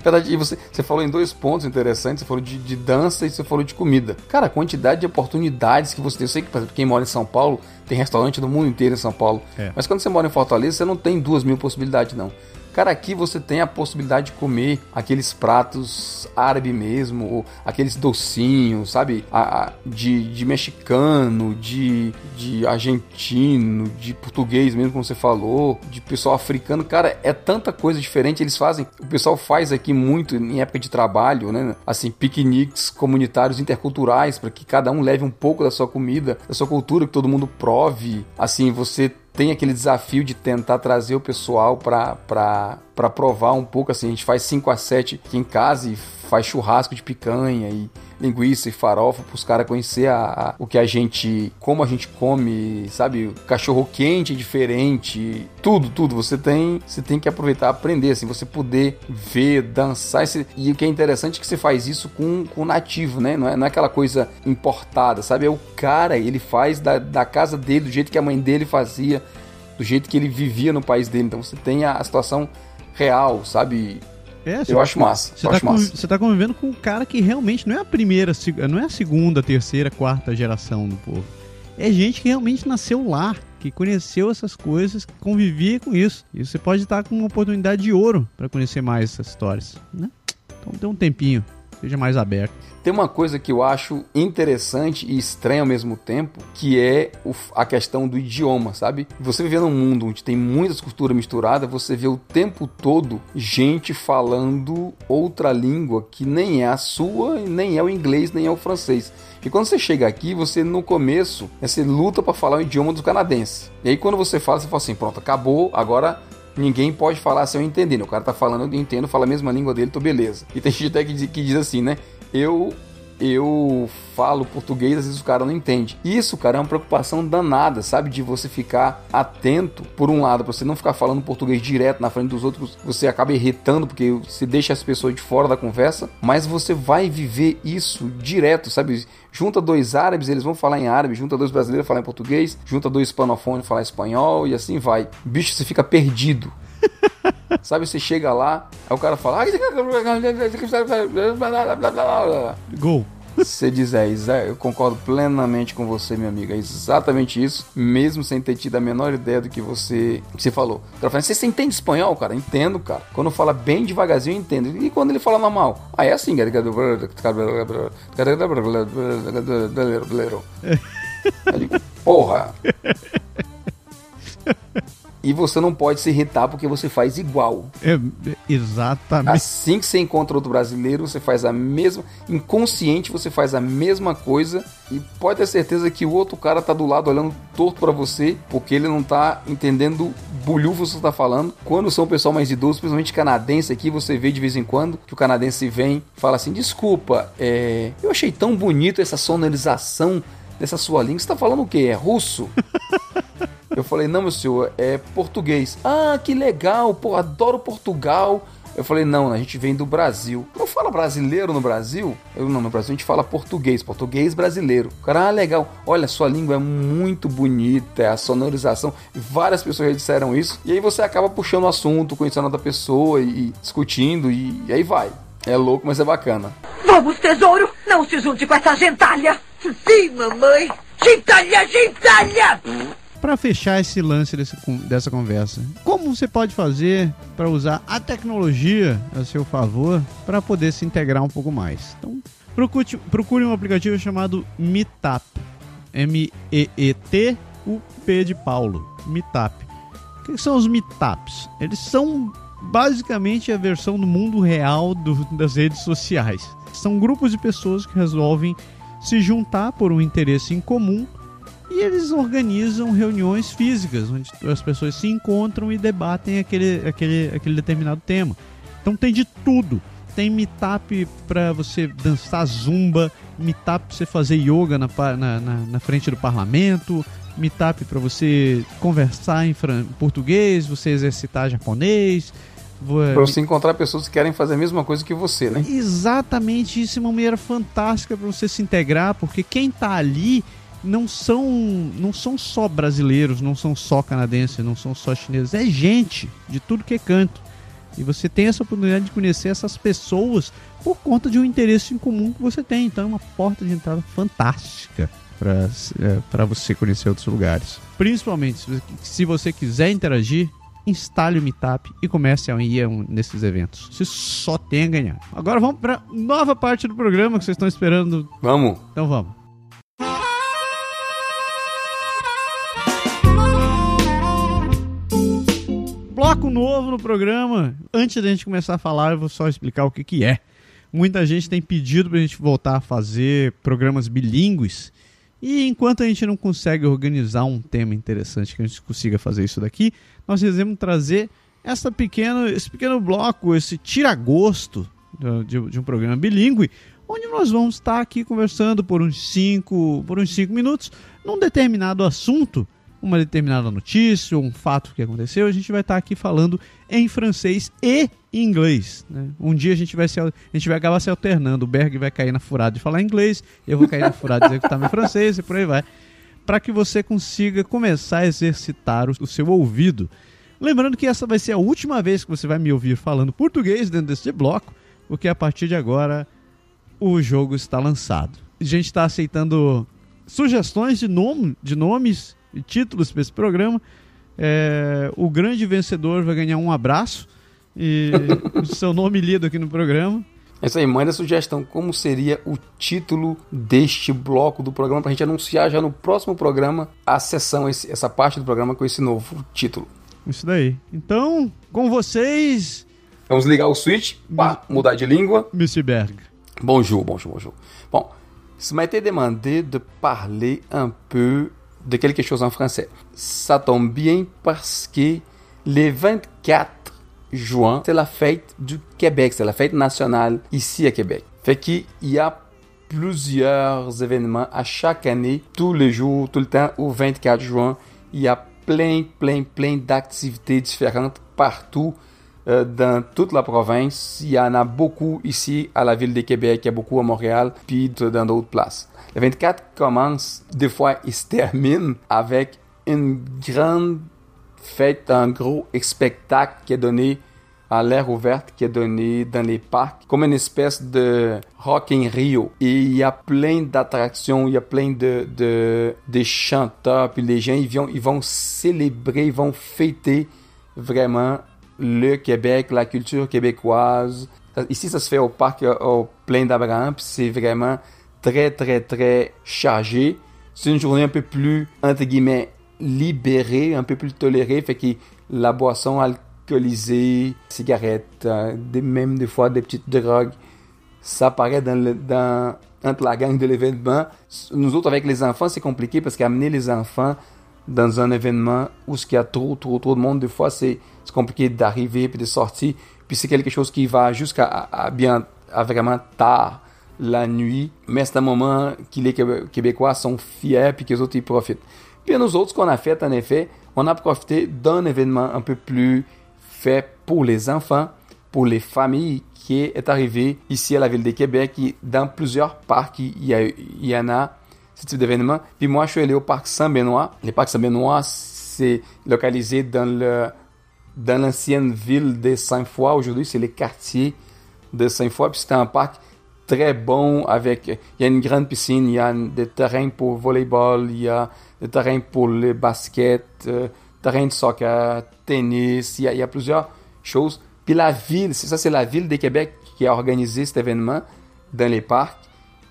Verdade, e você, você falou em dois pontos interessantes, você falou de, de, dança e você falou de comida. Cara, a quantidade de oportunidades que você tem. Eu sei que, por exemplo, quem mora em São Paulo tem restaurante do mundo inteiro em São Paulo. É. Mas quando você mora em Fortaleza, você não tem duas mil possibilidades, não. Cara, aqui você tem a possibilidade de comer aqueles pratos árabe mesmo, aqueles docinhos, sabe? A, a, de, de mexicano, de, de argentino, de português mesmo, como você falou, de pessoal africano. Cara, é tanta coisa diferente. Eles fazem, o pessoal faz aqui muito em época de trabalho, né? Assim, piqueniques comunitários interculturais para que cada um leve um pouco da sua comida, da sua cultura, que todo mundo prove. Assim, você tem aquele desafio de tentar trazer o pessoal para provar um pouco assim. A gente faz 5 a 7 aqui em casa e faz churrasco de picanha e linguiça e farofa para os caras conhecer a, a, o que a gente, como a gente come, sabe? Cachorro quente é diferente, tudo, tudo. Você tem, você tem que aproveitar, aprender, assim, você poder ver, dançar. Esse, e o que é interessante é que você faz isso com, com o nativo, né? Não é, não é aquela coisa importada, sabe? É o cara, ele faz da, da casa dele, do jeito que a mãe dele fazia, do jeito que ele vivia no país dele. Então você tem a, a situação real, sabe? É, eu acho massa. Você tá, acho massa. você tá convivendo com um cara que realmente não é a primeira, não é a segunda, terceira, quarta geração do povo. É gente que realmente nasceu lá, que conheceu essas coisas, que convivia com isso. E você pode estar com uma oportunidade de ouro para conhecer mais essas histórias, né? Então dê um tempinho. Seja mais aberto. Tem uma coisa que eu acho interessante e estranha ao mesmo tempo, que é a questão do idioma, sabe? Você viver num mundo onde tem muitas culturas misturadas, você vê o tempo todo gente falando outra língua que nem é a sua, nem é o inglês, nem é o francês. E quando você chega aqui, você no começo, você luta para falar o idioma dos canadenses. E aí quando você fala, você fala assim, pronto, acabou, agora ninguém pode falar sem eu entender. O cara tá falando, eu entendo, fala a mesma língua dele, tô beleza. E tem gente até que diz, que diz assim, né? eu eu falo português, às vezes o cara não entende. Isso, cara, é uma preocupação danada, sabe? De você ficar atento, por um lado, pra você não ficar falando português direto na frente dos outros, você acaba irritando porque você deixa as pessoas de fora da conversa, mas você vai viver isso direto, sabe? Junta dois árabes, eles vão falar em árabe, junta dois brasileiros, falar em português, junta dois hispanofônicos, falar espanhol e assim vai. Bicho, você fica perdido. Sabe, você chega lá, aí o cara fala. Gol. Você diz, é, eu concordo plenamente com você, meu amigo. É exatamente isso, mesmo sem ter tido a menor ideia do que você, que você falou. O cara fala, você, entende espanhol, cara? Entendo, cara. Quando fala bem devagarzinho, eu entendo. E quando ele fala normal? Ah, é assim, cara. Porra! E você não pode se irritar porque você faz igual. É, exatamente. Assim que você encontra outro brasileiro, você faz a mesma. Inconsciente, você faz a mesma coisa e pode ter certeza que o outro cara tá do lado olhando torto para você porque ele não tá entendendo bulhufo que você tá falando. Quando são o pessoal mais idoso, principalmente canadense aqui, você vê de vez em quando que o canadense vem fala assim: desculpa, é... eu achei tão bonito essa sonorização dessa sua língua. Você tá falando o quê? É russo? Eu falei, não, meu senhor, é português. Ah, que legal, pô, adoro Portugal. Eu falei, não, a gente vem do Brasil. Não fala brasileiro no Brasil? Eu não, no Brasil a gente fala português, português brasileiro. O cara, ah, legal. Olha, sua língua é muito bonita, a sonorização. Várias pessoas já disseram isso. E aí você acaba puxando o assunto, conhecendo outra pessoa e, e discutindo, e, e aí vai. É louco, mas é bacana. Vamos, tesouro! Não se junte com essa gentalha! Sim, mamãe! Gentalha, gentalha! Para fechar esse lance desse, dessa conversa, como você pode fazer para usar a tecnologia a seu favor para poder se integrar um pouco mais? Então, procure, procure um aplicativo chamado Meetup. M-E-E-T, o P de Paulo. Meetup. O que são os Meetups? Eles são basicamente a versão do mundo real do, das redes sociais. São grupos de pessoas que resolvem se juntar por um interesse em comum e eles organizam reuniões físicas, onde as pessoas se encontram e debatem aquele, aquele, aquele determinado tema. Então tem de tudo. Tem meetup para você dançar zumba, meetup para você fazer yoga na, na, na, frente do parlamento, meetup para você conversar em português, você exercitar japonês. Para você encontrar pessoas que querem fazer a mesma coisa que você, né? Exatamente, isso é uma maneira fantástica para você se integrar, porque quem está ali não são não são só brasileiros, não são só canadenses, não são só chineses, é gente de tudo que é canto. E você tem essa oportunidade de conhecer essas pessoas por conta de um interesse em comum que você tem. Então é uma porta de entrada fantástica para é, você conhecer outros lugares. Principalmente se você quiser interagir, instale o Meetup e comece a ir nesses eventos. Você só tem a ganhar. Agora vamos para nova parte do programa que vocês estão esperando. Vamos. Então vamos. Bloco novo no programa. Antes da gente começar a falar, eu vou só explicar o que, que é. Muita gente tem pedido para a gente voltar a fazer programas bilíngues. E enquanto a gente não consegue organizar um tema interessante que a gente consiga fazer isso daqui, nós resolvemos trazer essa pequena, esse pequeno bloco, esse tira-gosto de, de, um programa bilíngue, onde nós vamos estar aqui conversando por uns 5 por uns cinco minutos num determinado assunto uma determinada notícia um fato que aconteceu, a gente vai estar aqui falando em francês e inglês. Né? Um dia a gente vai se, a gente vai acabar se alternando. O Berg vai cair na furada de falar inglês, eu vou cair na furada de executar meu francês e por aí vai. Para que você consiga começar a exercitar o, o seu ouvido. Lembrando que essa vai ser a última vez que você vai me ouvir falando português dentro desse bloco, porque a partir de agora o jogo está lançado. A gente está aceitando sugestões de, nome, de nomes títulos para esse programa. É, o grande vencedor vai ganhar um abraço e o seu nome lido aqui no programa. É isso aí, manda sugestão. Como seria o título deste bloco do programa para a gente anunciar já no próximo programa a sessão, essa parte do programa com esse novo título. Isso daí. Então, com vocês. Vamos ligar o switch, pá, mudar de língua. Mr. Berg. Bonjour, bonjour, bonjour. Bon, ça m'a été demandé de parler un peu de quelque chose en français. Ça tombe bien parce que le 24 juin, c'est la fête du Québec, c'est la fête nationale ici à Québec. Fait qu'il y a plusieurs événements à chaque année, tous les jours, tout le temps, au 24 juin. Il y a plein, plein, plein d'activités différentes partout euh, dans toute la province. Il y en a beaucoup ici à la ville de Québec, il y a beaucoup à Montréal, puis dans d'autres places. Le 24 commence, des fois, il se termine avec une grande fête, un gros spectacle qui est donné à l'air ouverte qui est donné dans les parcs, comme une espèce de Rock in Rio. Et il y a plein d'attractions, il y a plein de, de, chanteurs, puis les gens, ils vont, ils vont célébrer, ils vont fêter vraiment le Québec, la culture québécoise. Ici, ça se fait au parc au plein d'Abraham, puis c'est vraiment très, très, très chargé. C'est une journée un peu plus, entre guillemets, libérée, un peu plus tolérée, fait que la boisson alcoolisée, cigarettes, des, même des fois des petites drogues, ça paraît dans, le, dans entre la gang de l'événement. Nous autres, avec les enfants, c'est compliqué parce qu'amener les enfants dans un événement où il y a trop, trop, trop de monde, des fois, c'est compliqué d'arriver puis de sortir. Puis c'est quelque chose qui va jusqu'à bien, vraiment tard la nuit. Mais c'est un moment que les Québécois sont fiers puis que les autres, ils profitent. Puis nous autres, ce qu'on a fait, en effet, on a profité d'un événement un peu plus fait pour les enfants, pour les familles, qui est arrivé ici à la ville de Québec. Dans plusieurs parcs, il y, a, y en a ce type d'événement. Puis moi, je suis allé au parc Saint-Benoît. Le parc Saint-Benoît, c'est localisé dans l'ancienne ville de Saint-Foy. Aujourd'hui, c'est les quartiers de Saint-Foy. Puis c'était un parc très bon avec... Il y a une grande piscine, il y a des terrains pour volleyball, il y a des terrains pour le basket, euh, terrain de soccer, tennis, il y a, plusieurs choses. Puis la ville, c'est ça, c'est la ville de Québec qui a organisé cet événement dans les parcs.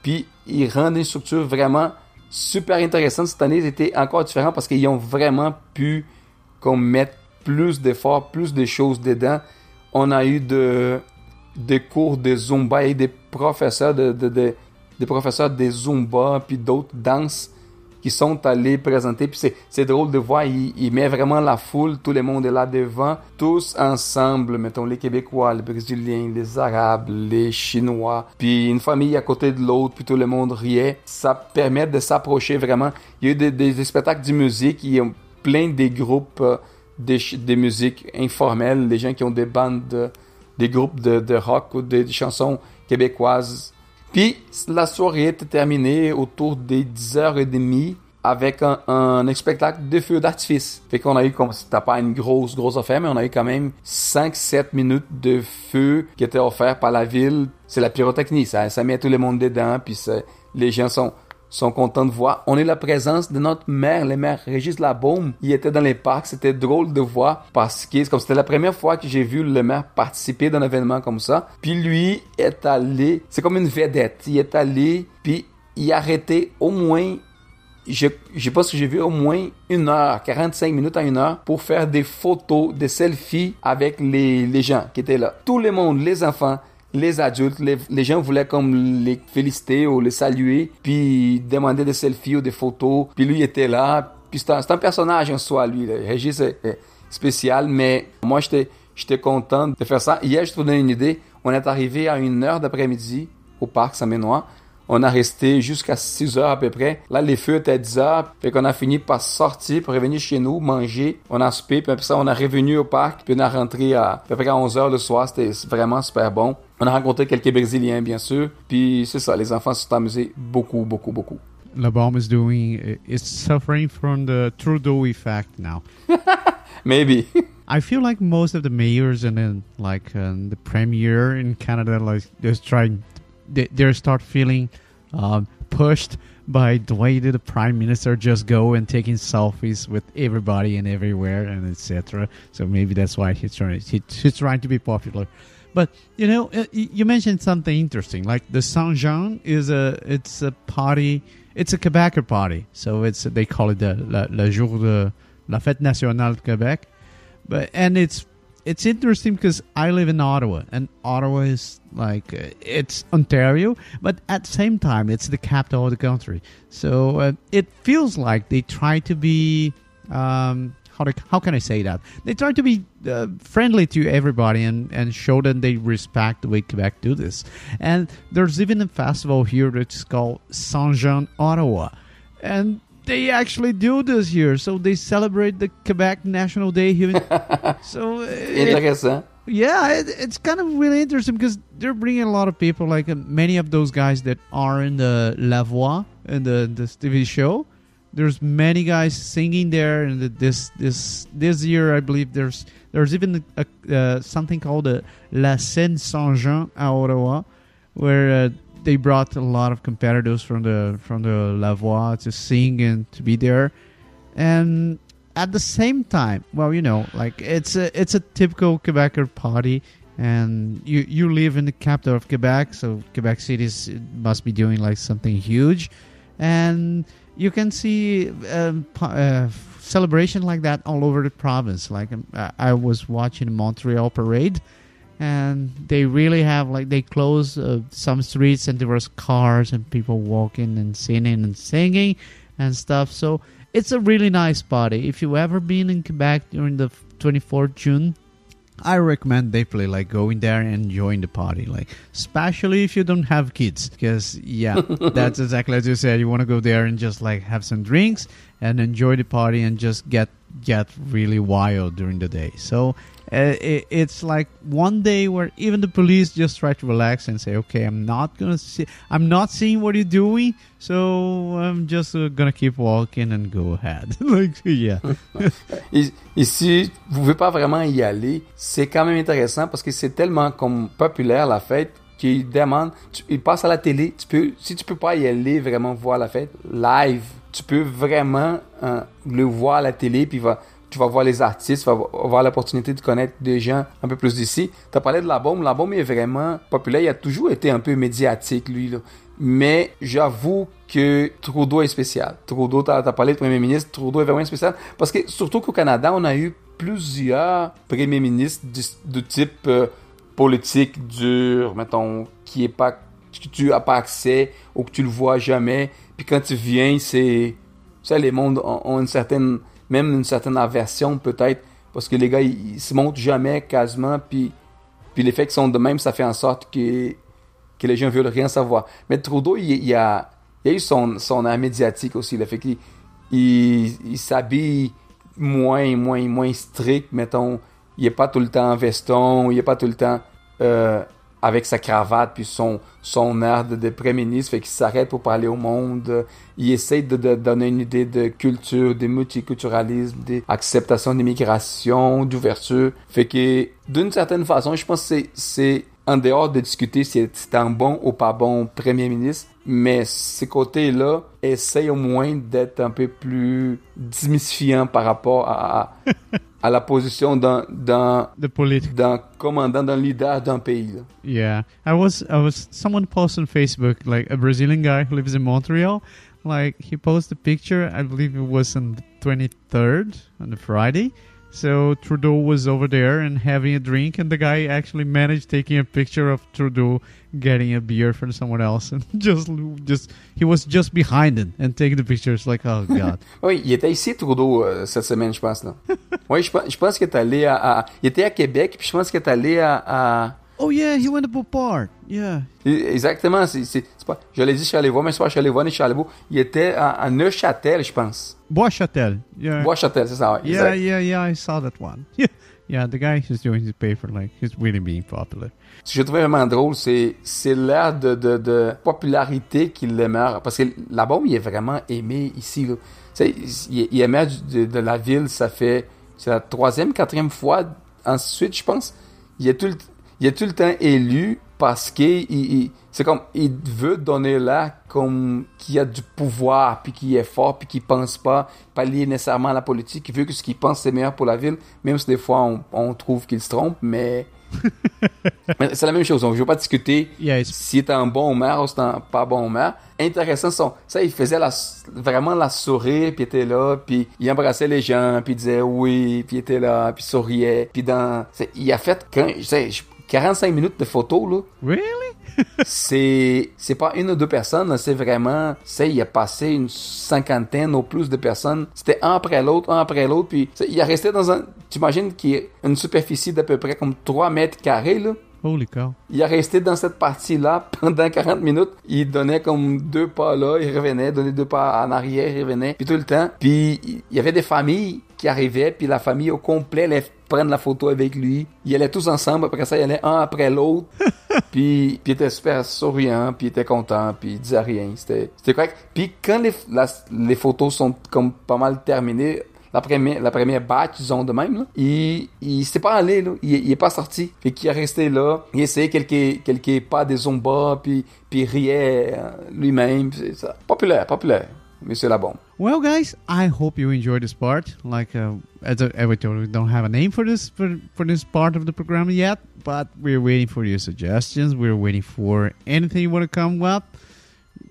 Puis ils rendent une structure vraiment super intéressante. Cette année, c'était encore différent parce qu'ils ont vraiment pu comme, mettre plus d'efforts, plus de choses dedans. On a eu de, des cours de Zumba et des professeurs de, de, de des professeurs de Zumba puis d'autres danses qui sont allés présenter. Puis c'est drôle de voir, il, il, met vraiment la foule, tout le monde est là devant, tous ensemble, mettons les Québécois, les Brésiliens, les Arabes, les Chinois, puis une famille à côté de l'autre, puis tout le monde riait. Ça permet de s'approcher vraiment. Il y a eu des, spectacles de musique, il y a plein des groupes euh, des, des musiques informelles, des gens qui ont des bandes, des groupes de, de rock ou des chansons québécoises. Puis la soirée était terminée autour des 10h30 avec un, spectacle de feux d'artifice. Fait qu'on a eu, comme c'était pas une grosse, grosse affaire, mais on a eu quand même 5-7 minutes de feu qui étaient offerts par la ville. C'est la pyrotechnie, ça, ça met tout le monde dedans, puis les gens sont, sont contents de voir. On est la présence de notre maire, le maire Régis Labaume. Il était dans les parcs, c'était drôle de voir parce que comme c'était la première fois que j'ai vu le maire participer d'un événement comme ça. Puis lui est allé, c'est comme une vedette. Il est allé, puis il a arrêté au moins je, je pense que j'ai vu au moins une heure, 45 minutes à une heure pour faire des photos, des selfies avec les, les gens qui étaient là. Tout le monde, les enfants, les adultes, les, gens voulaient comme les féliciter ou les saluer, puis demander des selfies ou des photos. Puis lui était là. Puis c'est un, personnage en soi, lui. Le Régis est, spécial, mais moi, j'étais content de faire ça. Hier, je te donner une idée. On est arrivé à une heure d'après-midi au parc Saint-Ménois. On a resté jusqu'à 6 heures à peu près. Là, les feux étaient à 10 heures. Fait qu'on a fini par sortir pour revenir chez nous, manger. On a soupé, puis après ça, on est revenu au parc. Puis on est rentré à, à peu près à 11 heures le soir. C'était vraiment super bon. On a rencontré quelques Brésiliens, bien sûr. Puis c'est ça, les enfants se sont amusés beaucoup, beaucoup, beaucoup. La bomb is doing is suffering from the Trudeau effect now. Maybe. I feel like most of the mayors and then like um, the premier in Canada, like they're trying, they they start feeling um, pushed by the way that the prime minister just go and taking selfies with everybody and everywhere and etc. So maybe that's why he's trying he, he's trying to be popular. But you know, uh, you mentioned something interesting. Like the Saint Jean is a it's a party. It's a Quebecer party, so it's they call it the la, la jour de la fête nationale de Quebec. But and it's it's interesting because I live in Ottawa, and Ottawa is like uh, it's Ontario, but at the same time it's the capital of the country. So uh, it feels like they try to be um, how to, how can I say that? They try to be uh, friendly to everybody and and show that they respect the way Quebec do this. And there's even a festival here that's called Saint Jean Ottawa, and they actually do this here. So they celebrate the Quebec National Day here. so uh, it- yeah, it, it's kind of really interesting because they're bringing a lot of people, like uh, many of those guys that are in the La Voix in the this TV show. There's many guys singing there, and this this this year I believe there's there's even a, uh, something called the La Scène Saint Jean à Ottawa, where uh, they brought a lot of competitors from the from the La Voix to sing and to be there, and at the same time, well, you know, like it's a it's a typical Quebecer party, and you you live in the capital of Quebec, so Quebec City must be doing like something huge, and you can see um, pa- uh, celebration like that all over the province. Like um, I was watching Montreal parade, and they really have like they close uh, some streets and there was cars and people walking and singing and singing and stuff. So it's a really nice party. If you ever been in Quebec during the 24th June, I recommend definitely like going there and join the party. Like especially if you don't have kids, because yeah, that's exactly as you said. You want to go there and just like have some drinks and enjoy the party and just get get really wild during the day. So uh, it, it's like one day where even the police just try to relax and say, "Okay, I'm not gonna see, I'm not seeing what you're doing, so I'm just uh, gonna keep walking and go ahead." like, yeah, Et, et si vous pouvez pas vraiment y aller, c'est quand même intéressant parce que c'est tellement comme populaire la fête qu'ils demandent, tu, ils passent à la télé, tu peux, si tu peux pas y aller vraiment voir la fête live, tu peux vraiment hein, le voir à la télé puis tu vas voir les artistes, tu vas vo- avoir l'opportunité de connaître des gens un peu plus d'ici. Tu as parlé de l'album, l'album est vraiment populaire, il a toujours été un peu médiatique lui. Mais j'avoue que Trudeau est spécial. Trudeau, t'as as parlé de premier ministre, Trudeau est vraiment spécial. Parce que surtout qu'au Canada, on a eu plusieurs premiers ministres de, type euh, politique dur, mettons, qui est pas, que tu as pas accès ou que tu le vois jamais. Puis quand tu viens, c'est, ça, les mondes ont, une certaine, même une certaine aversion peut-être, parce que les gars, ils, ils se montrent jamais quasiment, puis, puis les faits qui sont de même, ça fait en sorte que que les gens veulent rien savoir. Mais Trudeau, il, il a, il a eu son, son air médiatique aussi. Le fait qu'il il, il s'habille moins, moins, moins strict, mettons. Il est pas tout le temps en veston, il est pas tout le temps euh, avec sa cravate, puis son, son air de, de premier ministre, fait qu'il s'arrête pour parler au monde. Il essaie de, de donner une idée de culture, de multiculturalisme, d'acceptation d'immigration, d'ouverture. Fait que, d'une certaine façon, je pense c'est en dehors de discuter si c'est un bon ou pas bon premier ministre, mais ces côtés-là essayent au moins d'être un peu plus démystifiants par rapport à, à, la position d'un, d'un, d'un commandant, d'un leader d'un pays. là. Yeah, I was I was someone posted on Facebook like a Brazilian guy who lives in Montreal. Like he posted a picture. I believe it was on the twenty third on the Friday. So Trudeau was over there and having a drink, and the guy actually managed taking a picture of Trudeau getting a beer from someone else, and just just he was just behind it and taking the pictures. Like oh god, Oui, il était ici, Trudeau, euh, cette semaine, je pense. Là. oui, je, pense- je pense qu'il est allé à, à- Il était à Québec, puis je pense qu'il est allé à... à- oh yeah, he went to Beauport. Yeah, Exactement, c'est, c'est, c'est pas... Je l'ai dit Charlevoix, mais c'est pas Charlevoix ni Charlevoix. Il était à, à Neuchâtel, je pense. Bois-Châtel. Yeah. Bois-Châtel, c'est ça, ouais. Yeah, exact. yeah, yeah. I saw that one. Yeah. The guy who's doing the paper, like he's really being popular. Ce que j'ai trouvé vraiment drôle, c'est, c'est l'air de, de, de popularité qu'il émeurt. Parce que l'album, il est vraiment aimé ici. Là. Tu sais, il, il émerge de, de la ville, ça fait... C'est la troisième, quatrième fois ensuite, je pense. Il est tout le, il est tout le temps élu parce il- c'est comme... Il veut donner là comme qu'il a du pouvoir, puis qu'il est fort, puis qu'il pense pas, pas lié nécessairement à la politique. Il veut que ce qu'il pense, c'est meilleur pour la ville, même si des fois, on, on trouve qu'il se trompe, mais... C'est la même chose. On ne veut pas discuter Yes. si t'es un bon maire ou si t'es un pas bon maire. Intéressant, son, ça, il faisait la, vraiment la sourire, puis il était là, puis il embrassait les gens, puis il disait oui, puis il était là, puis il souriait. Puis dans... c'est- Il a fait quand, je sais, je- 45 minutes de photos, là. Really? c'est c'est pas une ou deux personnes, c'est vraiment, c'est il a passé une cinquantaine ou plus de personnes. C'était un après l'autre, un après l'autre, puis il a resté dans un, tu imagines qu'il y a une superficie d'à peu près comme 3 mètres carrés là. Holy cow. Il a resté dans cette partie-là pendant 40 minutes. Il donnait comme deux pas là, il revenait, donnait deux pas en arrière, il revenait, puis tout le temps. Puis il y avait des familles qui arrivaient, puis la famille au complet allait prendre la photo avec lui. Ils allaient tous ensemble, après ça, ils allaient un après l'autre. puis, puis il était super souriant, puis il était content, puis il disait rien. C'était c'était correct. Puis quand les, la- les photos sont comme pas mal terminées, la première, la première batch, disons de même, là, il, il s'est pas allé, là. Il, il est pas sorti. Fait qu'il est resté là. Il essayait quelques, quelques pas des zombies, puis, puis il riait euh, lui-même. c'est ça. Populaire, populaire. Well, guys, I hope you enjoyed this part. Like uh, as I, I told we don't have a name for this for, for this part of the program yet, but we're waiting for your suggestions. We're waiting for anything you want to come up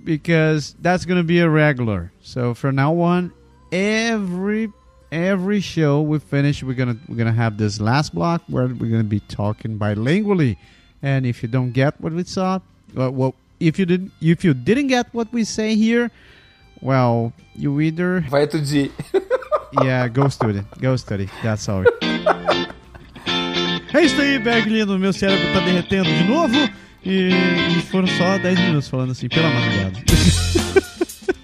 because that's gonna be a regular. So from now on, every every show we finish, we're gonna we're gonna have this last block where we're gonna be talking bilingually. And if you don't get what we saw, well, well if you didn't if you didn't get what we say here. Well, you either Vai etudiar. yeah, go study, go study. That's all. É isso aí, Berg lindo. Meu cérebro tá derretendo de novo. E, e foram só 10 minutos falando assim, pela madrugada.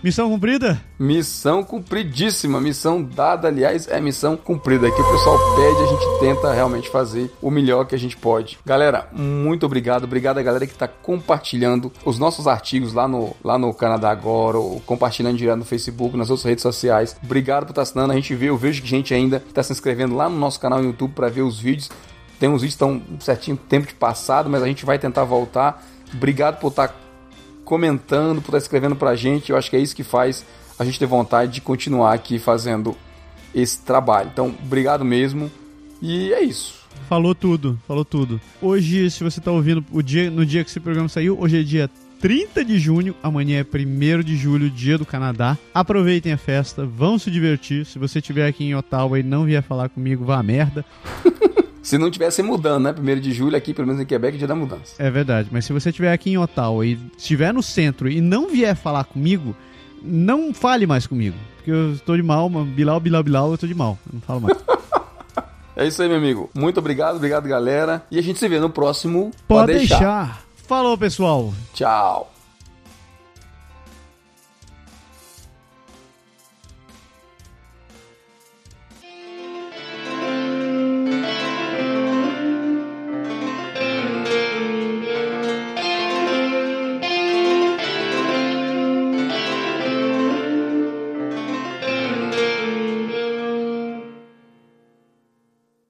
Missão cumprida? Missão cumpridíssima. Missão dada, aliás, é missão cumprida. Aqui o pessoal pede, a gente tenta realmente fazer o melhor que a gente pode. Galera, muito obrigado. Obrigado a galera que está compartilhando os nossos artigos lá no, lá no Canadá Agora, ou compartilhando direto no Facebook, nas outras redes sociais. Obrigado por estar assinando. A gente vê, eu vejo que gente ainda está se inscrevendo lá no nosso canal no YouTube para ver os vídeos. Tem uns vídeos que estão um certinho tempo de passado, mas a gente vai tentar voltar. Obrigado por estar comentando, por estar escrevendo pra gente. Eu acho que é isso que faz a gente ter vontade de continuar aqui fazendo esse trabalho. Então, obrigado mesmo. E é isso. Falou tudo, falou tudo. Hoje, se você tá ouvindo o dia, no dia que esse programa saiu, hoje é dia 30 de junho, amanhã é 1 de julho, dia do Canadá. Aproveitem a festa, vão se divertir. Se você estiver aqui em Ottawa e não vier falar comigo, vá a merda. Se não tivesse mudando, né? Primeiro de julho aqui, pelo menos em Quebec, dia da mudança. É verdade, mas se você estiver aqui em Ottawa e estiver no centro e não vier falar comigo, não fale mais comigo. Porque eu estou de mal, mano. Bilal, Bilal, Bilal, eu estou de mal. Eu não falo mais. É isso aí, meu amigo. Muito obrigado, obrigado, galera. E a gente se vê no próximo. Pode deixar. Falou, pessoal. Tchau.